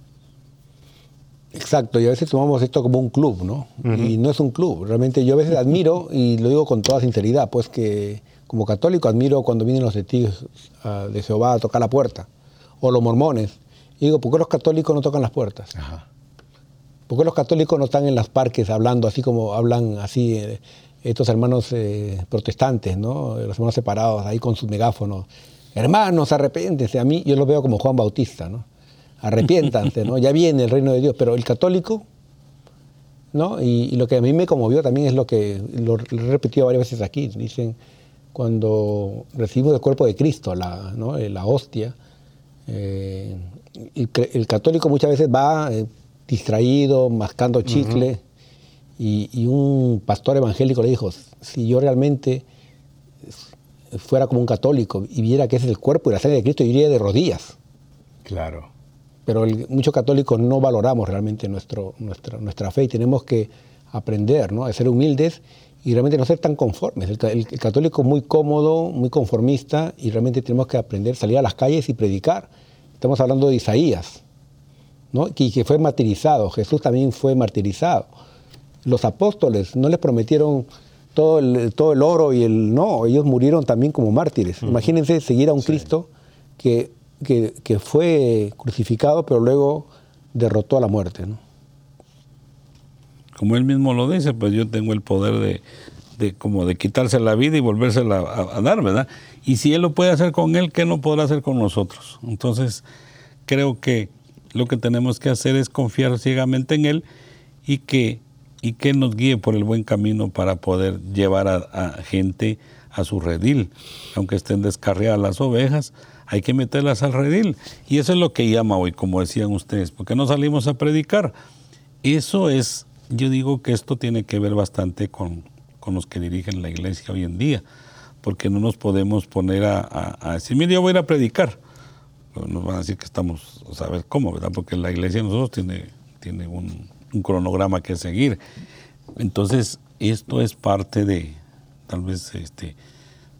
Exacto, y a veces tomamos esto como un club, ¿no? Y no es un club. Realmente yo a veces admiro, y lo digo con toda sinceridad, pues que como católico admiro cuando vienen los testigos ah, de Jehová a tocar la puerta, o los mormones. Y digo, ¿por qué los católicos no tocan las puertas? Ajá. ¿Por qué los católicos no están en los parques hablando así como hablan así eh, estos hermanos eh, protestantes, ¿no? Los hermanos separados ahí con sus megáfonos. Hermanos, arrepiéntense. A mí yo los veo como Juan Bautista, ¿no? Arrepiéntanse, ¿no? Ya viene el reino de Dios. Pero el católico, ¿no? Y, y lo que a mí me conmovió también es lo que lo, lo he repetido varias veces aquí. Dicen, cuando recibimos el cuerpo de Cristo, la, ¿no? Eh, la hostia, eh, el, católico muchas veces va eh, distraído, mascando chicle, y, y un pastor evangélico le dijo, si yo realmente fuera como un católico y viera que ese es el cuerpo y la sangre de Cristo, yo iría de rodillas. Claro. Pero el- muchos católicos no valoramos realmente nuestro, nuestra, nuestra fe y tenemos que aprender ¿no? a ser humildes y realmente no ser tan conformes. El, ca- el- el católico es muy cómodo, muy conformista y realmente tenemos que aprender, salir a las calles y predicar. Estamos hablando de Isaías, ¿no? que, que fue martirizado, Jesús también fue martirizado. Los apóstoles no les prometieron todo el, todo el oro y el... No, ellos murieron también como mártires. Imagínense seguir a un Cristo que, que, que fue crucificado, pero luego derrotó a la muerte. ¿no? Como él mismo lo dice, pues yo tengo el poder de, de como de quitarse la vida y volvérsela a, a dar, ¿verdad? Y si él lo puede hacer con él, ¿qué no podrá hacer con nosotros? Entonces, creo que lo que tenemos que hacer es confiar ciegamente en él y que, y que nos guíe por el buen camino para poder llevar a, gente a su redil. Aunque estén descarriadas las ovejas, hay que meterlas al redil. Y eso es lo que llama hoy, como decían ustedes, porque no salimos a predicar. Eso es, yo digo que esto tiene que ver bastante con, con los que dirigen la iglesia hoy en día, porque no nos podemos poner a, a- a decir, mire, yo voy a ir a predicar. Nos van a decir que estamos a saber cómo, ¿verdad? Porque la iglesia de nosotros tiene, tiene un, un cronograma que seguir. Entonces, esto es parte de, tal vez, este,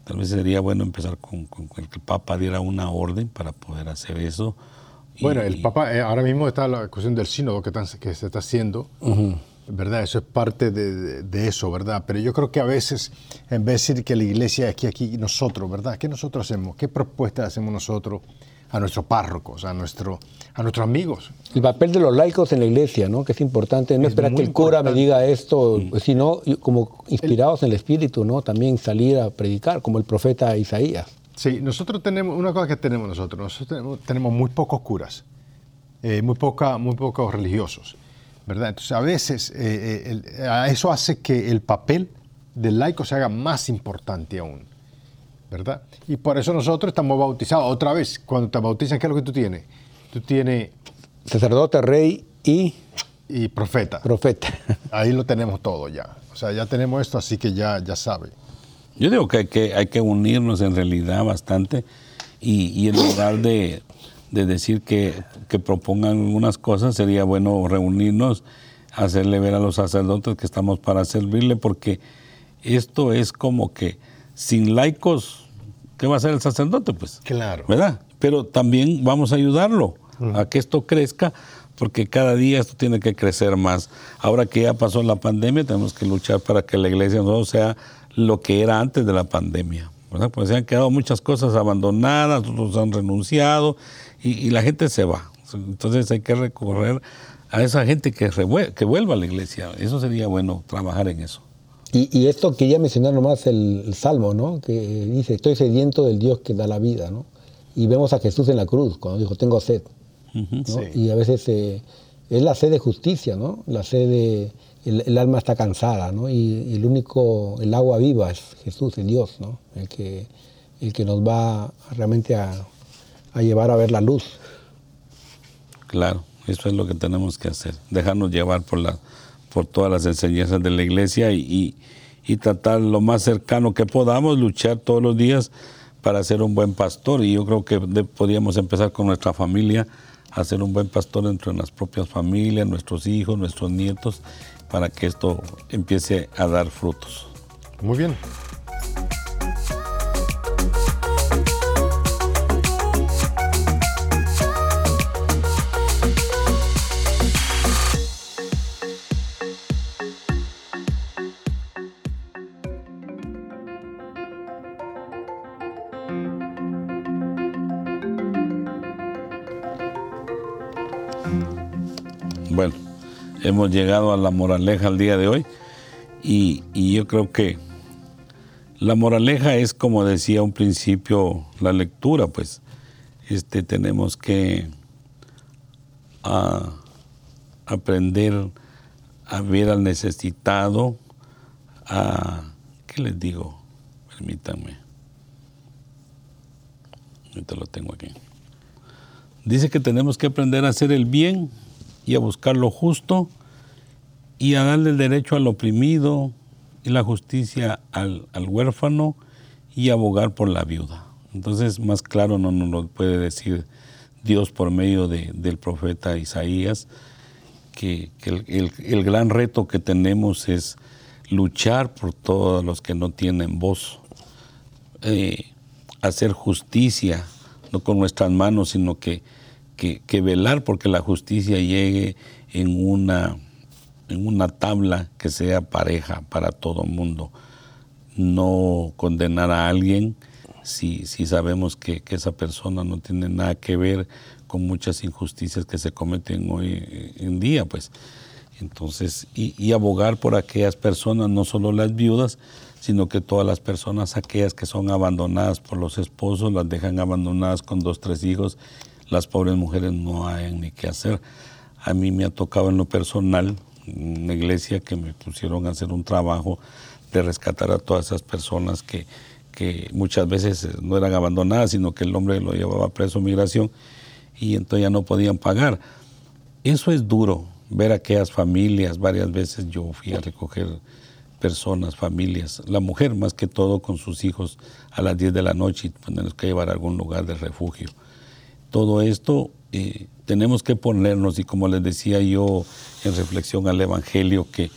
tal vez sería bueno empezar con, con que el Papa diera una orden para poder hacer eso. Y- Bueno, el Papa, eh, ahora mismo está la cuestión del sínodo que, están- que se está haciendo, ¿verdad? Eso es parte de, de- de eso, ¿verdad? Pero yo creo que a veces, en vez de decir que la iglesia es que aquí nosotros, ¿verdad? ¿Qué nosotros hacemos? ¿Qué propuestas hacemos nosotros? A nuestros párrocos, a, nuestro, a nuestros amigos. El papel de los laicos en la iglesia, ¿no? Que es importante, no Es esperar que el cura me importante. diga esto, sino y- como inspirados en el Espíritu, ¿no? También salir a predicar, como el profeta Isaías. Sí, nosotros tenemos, una cosa que tenemos nosotros, nosotros tenemos, tenemos muy pocos curas, eh, muy, poca, muy pocos religiosos, ¿verdad? Entonces a veces eh, eh, el- eso hace que el papel del laico se haga más importante aún, ¿verdad? Y por eso nosotros estamos bautizados. Otra vez, cuando te bautizan, ¿qué es lo que tú tienes? Tú tienes Sacerdote, rey y y profeta. profeta. Ahí lo tenemos todo ya. O sea, ya tenemos esto, así que ya, ya sabe. Yo digo que hay que, hay que unirnos en realidad bastante y, y en lugar de, de decir que, que propongan algunas cosas, sería bueno reunirnos, hacerle ver a los sacerdotes que estamos para servirle, porque esto es como que sin laicos, ¿qué va a hacer el sacerdote? Pues, Claro. ¿verdad? Pero también vamos a ayudarlo a que esto crezca, porque cada día esto tiene que crecer más. Ahora que ya pasó la pandemia, tenemos que luchar para que la iglesia no sea lo que era antes de la pandemia. ¿verdad? Pues se han quedado muchas cosas abandonadas, otros han renunciado y, y la gente se va. Entonces hay que recorrer a esa gente que, que vuelva a la iglesia. Eso sería bueno, trabajar en eso. Y, y esto quería mencionar nomás el, el Salmo, ¿no? Que dice, estoy sediento del Dios que da la vida, ¿no? Y vemos a Jesús en la cruz, cuando dijo, tengo sed. ¿no? Sí. Y a veces eh, es la sed de justicia, ¿no? La sed de... El, el alma está cansada, ¿no? Y, y el único, el agua viva es Jesús, el Dios, ¿no? El que, el que nos va realmente a, a llevar a ver la luz. Claro, eso es lo que tenemos que hacer, dejarnos llevar por, la, por todas las enseñanzas de la iglesia y, y- y tratar lo más cercano que podamos, luchar todos los días para ser un buen pastor. Y yo creo que de- podríamos empezar con nuestra familia, a ser un buen pastor entre las propias familias, nuestros hijos, nuestros nietos, para que esto empiece a dar frutos. Muy bien. Hemos llegado a la moraleja el día de hoy y, yo creo que la moraleja es como decía un principio la lectura, pues este tenemos que aprender a ver al necesitado, a ¿qué les digo? Permítanme. Ahorita lo tengo aquí. Dice que tenemos que aprender a hacer el bien y a buscar lo justo y a darle el derecho al oprimido y la justicia al, al huérfano y abogar por la viuda. Entonces, más claro no nos lo puede decir Dios por medio de- del profeta Isaías, que, que el, el- el gran reto que tenemos es luchar por todos los que no tienen voz, eh, hacer justicia, no con nuestras manos, sino que, que, que velar porque la justicia llegue en una, en una tabla que sea pareja para todo mundo. No condenar a alguien si, si sabemos que, que esa persona no tiene nada que ver con muchas injusticias que se cometen hoy en día, pues. Entonces, y, y abogar por aquellas personas, no solo las viudas, sino que todas las personas, aquellas que son abandonadas por los esposos, las dejan abandonadas con dos, tres hijos, las pobres mujeres no hayan ni qué hacer. A mí me ha tocado en lo personal, una iglesia, que me pusieron a hacer un trabajo de rescatar a todas esas personas que, que muchas veces eh, no eran abandonadas, sino que el hombre lo llevaba preso migración y entonces ya no podían pagar. Eso es duro, ver aquellas familias, varias veces yo fui a recoger personas, familias, la mujer más que todo con sus hijos a las 10 de la noche y tenerlos que llevar a algún lugar de refugio. Todo esto tenemos que ponernos y como les decía yo en reflexión al Evangelio, que,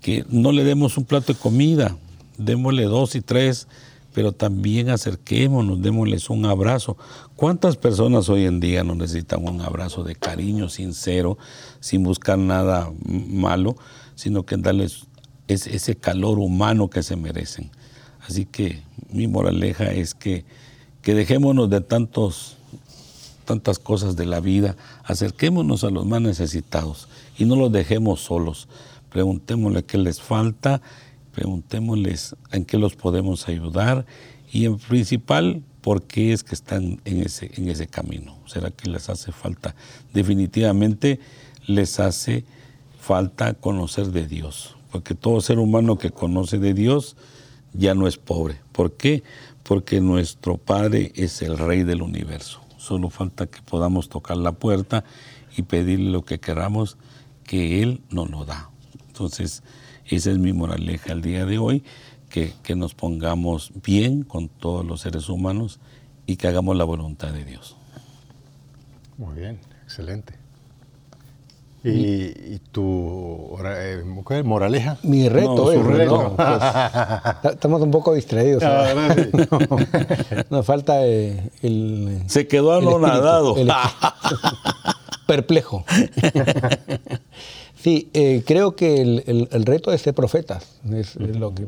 que no le demos un plato de comida, démosle dos y tres, pero también acerquémonos, démosles un abrazo. ¿Cuántas personas hoy en día no necesitan un abrazo de cariño sincero, sin buscar nada malo, sino que darles ese calor humano que se merecen? Así que mi moraleja es que, que dejémonos de tantos tantas cosas de la vida, acerquémonos a los más necesitados y no los dejemos solos. Preguntémosle qué les falta, preguntémosles en qué los podemos ayudar y en principal, por qué es que están en ese, en ese camino. ¿Será que les hace falta? Definitivamente les hace falta conocer de Dios, porque todo ser humano que conoce de Dios ya no es pobre. ¿Por qué? Porque nuestro Padre es el Rey del universo. Solo falta que podamos tocar la puerta y pedirle lo que queramos, que Él nos lo da. Entonces, esa es mi moraleja el día de hoy, que, que nos pongamos bien con todos los seres humanos y que hagamos la voluntad de Dios. Muy bien, excelente. ¿Y, y tu eh, moraleja? Mi reto No, su es, reto. ¿no? Pues, estamos un poco distraídos. Ah, sí. Nos falta eh, el... Se quedó el espíritu, anonadado. Perplejo. Sí, eh, creo que el, el- el reto es ser profetas. es- es lo que-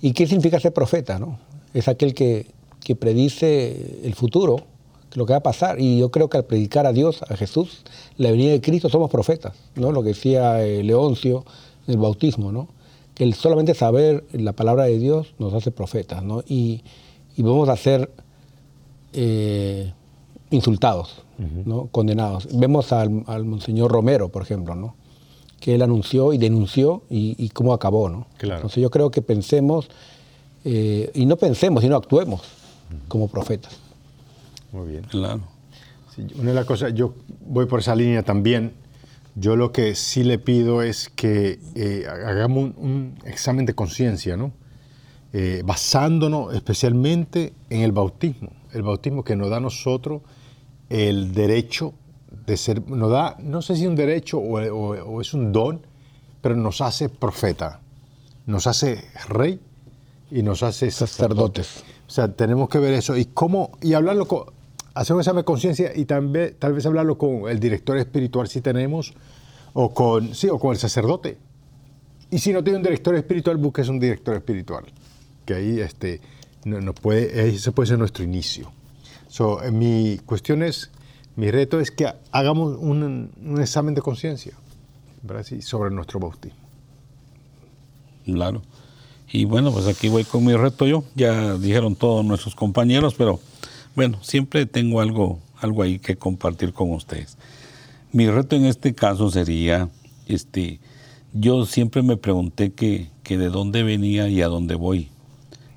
¿Y qué significa ser profeta? No? Es aquel que, que predice el futuro, lo que va a pasar. Y yo creo que al predicar a Dios, a Jesús, la venida de Cristo, somos profetas. ¿no? Lo que decía eh, Leoncio en el bautismo, ¿no? que el solamente saber la palabra de Dios nos hace profetas. ¿no? Y, y vamos a ser eh, insultados, ¿no? condenados. Vemos al, al Monseñor Romero, por ejemplo, ¿no? que él anunció y denunció y, y cómo acabó. ¿no? Claro. Entonces yo creo que pensemos, eh, y no pensemos, sino actuemos como profetas. Muy bien. Claro. Sí, una de las cosas, yo voy por esa línea también. Yo lo que sí le pido es que eh, hagamos un, un examen de conciencia, ¿no? Eh, basándonos especialmente en el bautismo. El bautismo que nos da a nosotros el derecho de ser, nos da, no sé si un derecho o, o- o es un don, pero nos hace profeta, nos hace rey y nos hace Sacerdotes. o sea, tenemos que ver eso y cómo y hablarlo con hacer un examen de conciencia y también tal vez hablarlo con el director espiritual si tenemos o con sí o con el sacerdote. Y si no tiene un director espiritual, busques un director espiritual, que ahí este no- nos puede ahí ese puede ser nuestro inicio. So, mi cuestión es mi reto es que hagamos un, un examen de conciencia. Sí, sobre nuestro bautismo. Claro. Y bueno, pues aquí voy con mi reto yo. Ya dijeron todos nuestros compañeros, pero bueno, siempre tengo algo, algo ahí que compartir con ustedes. Mi reto en este caso sería, este, yo siempre me pregunté que, que de dónde venía y a dónde voy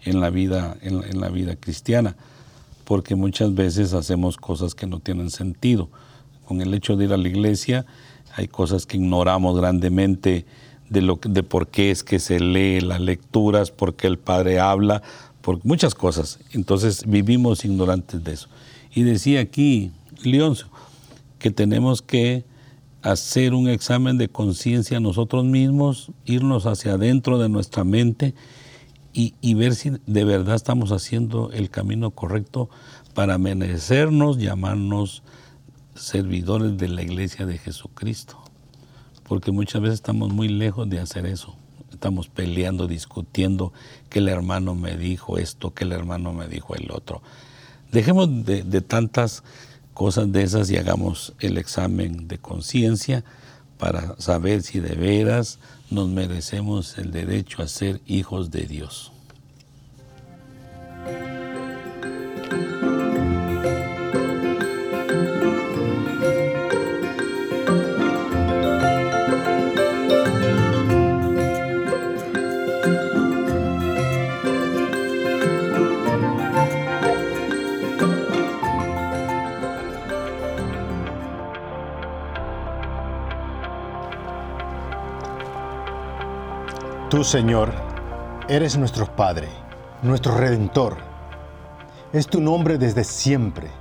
en la vida, en, la- vida cristiana, porque muchas veces hacemos cosas que no tienen sentido. Con el hecho de ir a la iglesia, hay cosas que ignoramos grandemente de lo de por qué es que se lee las lecturas, por qué el Padre habla, por muchas cosas. Entonces vivimos ignorantes de eso. Y decía aquí Leoncio que tenemos que hacer un examen de conciencia nosotros mismos, irnos hacia adentro de nuestra mente y, y ver si de verdad estamos haciendo el camino correcto para merecernos, llamarnos servidores de la iglesia de Jesucristo. Porque muchas veces estamos muy lejos de hacer eso. Estamos peleando, discutiendo que el hermano me dijo esto, que el hermano me dijo el otro. Dejemos de, de tantas cosas de esas y hagamos el examen de conciencia para saber si de veras nos merecemos el derecho a ser hijos de Dios. Tú, Señor, eres nuestro Padre, nuestro Redentor. Es tu nombre desde siempre.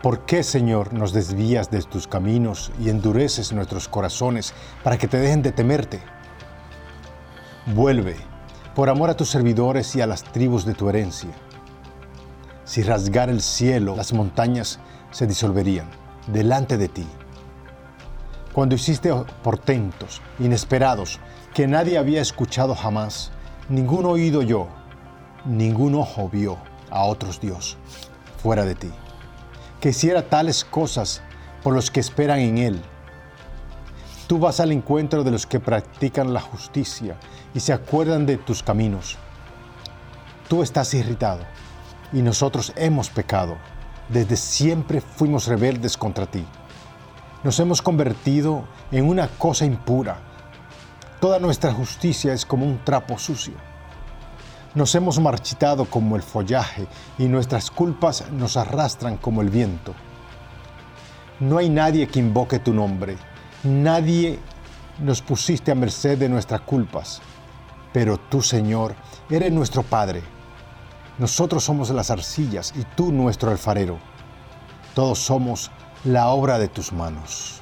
¿Por qué, Señor, nos desvías de tus caminos y endureces nuestros corazones para que te dejen de temerte? Vuelve, por amor a tus servidores y a las tribus de tu herencia. Si rasgara el cielo, las montañas se disolverían delante de ti cuando hiciste portentos inesperados que nadie había escuchado jamás, ningún oído oyó, ningún ojo vio a otros Dios fuera de ti. que hiciera tales cosas por los que esperan en Él. Tú vas al encuentro de los que practican la justicia y se acuerdan de tus caminos. Tú estás irritado y nosotros hemos pecado. Desde siempre fuimos rebeldes contra ti. Nos hemos convertido en una cosa impura. Toda nuestra justicia es como un trapo sucio. Nos hemos marchitado como el follaje y nuestras culpas nos arrastran como el viento. No hay nadie que invoque tu nombre, nadie nos pusiste a merced de nuestras culpas, pero tú, Señor, eres nuestro Padre. Nosotros somos las arcillas y tú nuestro alfarero. Todos somos la obra de tus manos.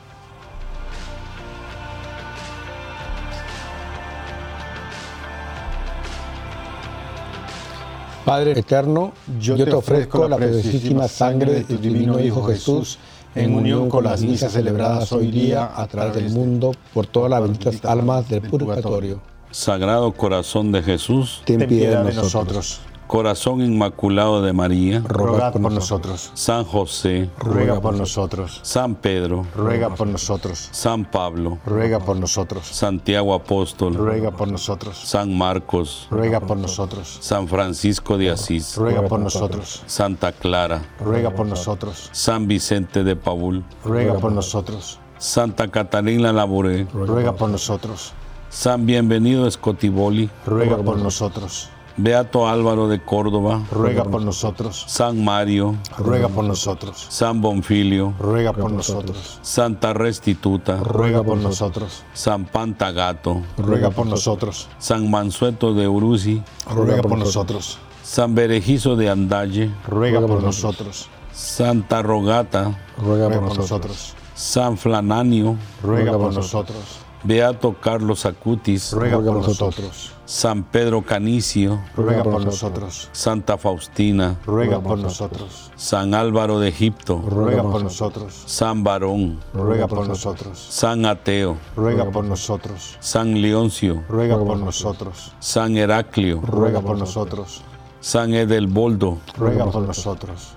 Padre eterno, yo, te ofrezco la preciosísima sangre de tu divino Hijo Jesús en unión con las misas celebradas hoy día a través del mundo por todas las benditas almas del purgatorio. Sagrado Corazón de Jesús, Ten Ten piedad de nosotros. Corazón Inmaculado de María, Ruega por nosotros. San José, Ruega por nosotros. San Pedro, Ruega por nosotros. San Pablo, Ruega por nosotros. Santiago Apóstol, Ruega por nosotros. San Marcos, Ruega por nosotros. San Francisco de Asís, Ruega por nosotros. Santa Clara, Ruega por nosotros. San Vicente de Paul, Ruega por nosotros. Santa Catalina Labouré, Ruega por nosotros. San Bienvenido Scotiboli, Ruega por nosotros. Beato Álvaro de Córdoba, Ruega por nosotros. San Mario, Ruega por nosotros. San Bonfilio, Ruega por nosotros. Santa Restituta, Ruega por nosotros. San Pantagato, Ruega por nosotros. San Mansueto de Uruzi, Ruega por nosotros. San Berejizo de Andalle, Ruega por nosotros. Santa Rogata, Ruega por nosotros. San Flananio, Ruega por nosotros. Beato Carlos Acutis, Ruega Ruega por nosotros. San Pedro Canicio, Ruega por nosotros. Santa Faustina, Ruega por nosotros. San Álvaro de Egipto, Ruega por nosotros. San Barón, Ruega por nosotros. San Ateo, Ruega por nosotros. San Leoncio, Ruega por nosotros. San Heraclio, Ruega por nosotros. San Edelboldo, Ruega por nosotros.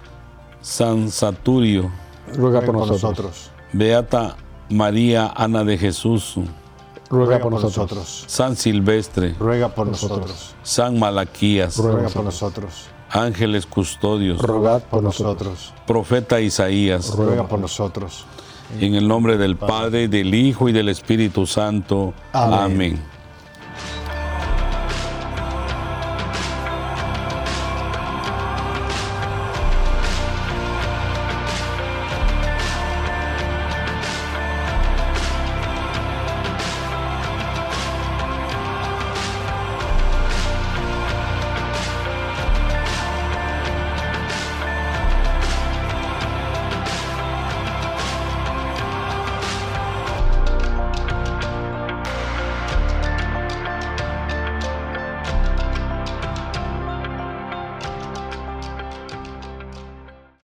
San Saturio, Ruega por nosotros. Beata María Ana de Jesús, Ruega Ruega por por nosotros. nosotros. San Silvestre, Ruega por nosotros. San Malaquías, Ruega por nosotros. ángeles custodios, Rogad Por nosotros. profeta Isaías, Ruega por nosotros. en el nombre del Padre, del Hijo y del Espíritu Santo. Amén. Amén.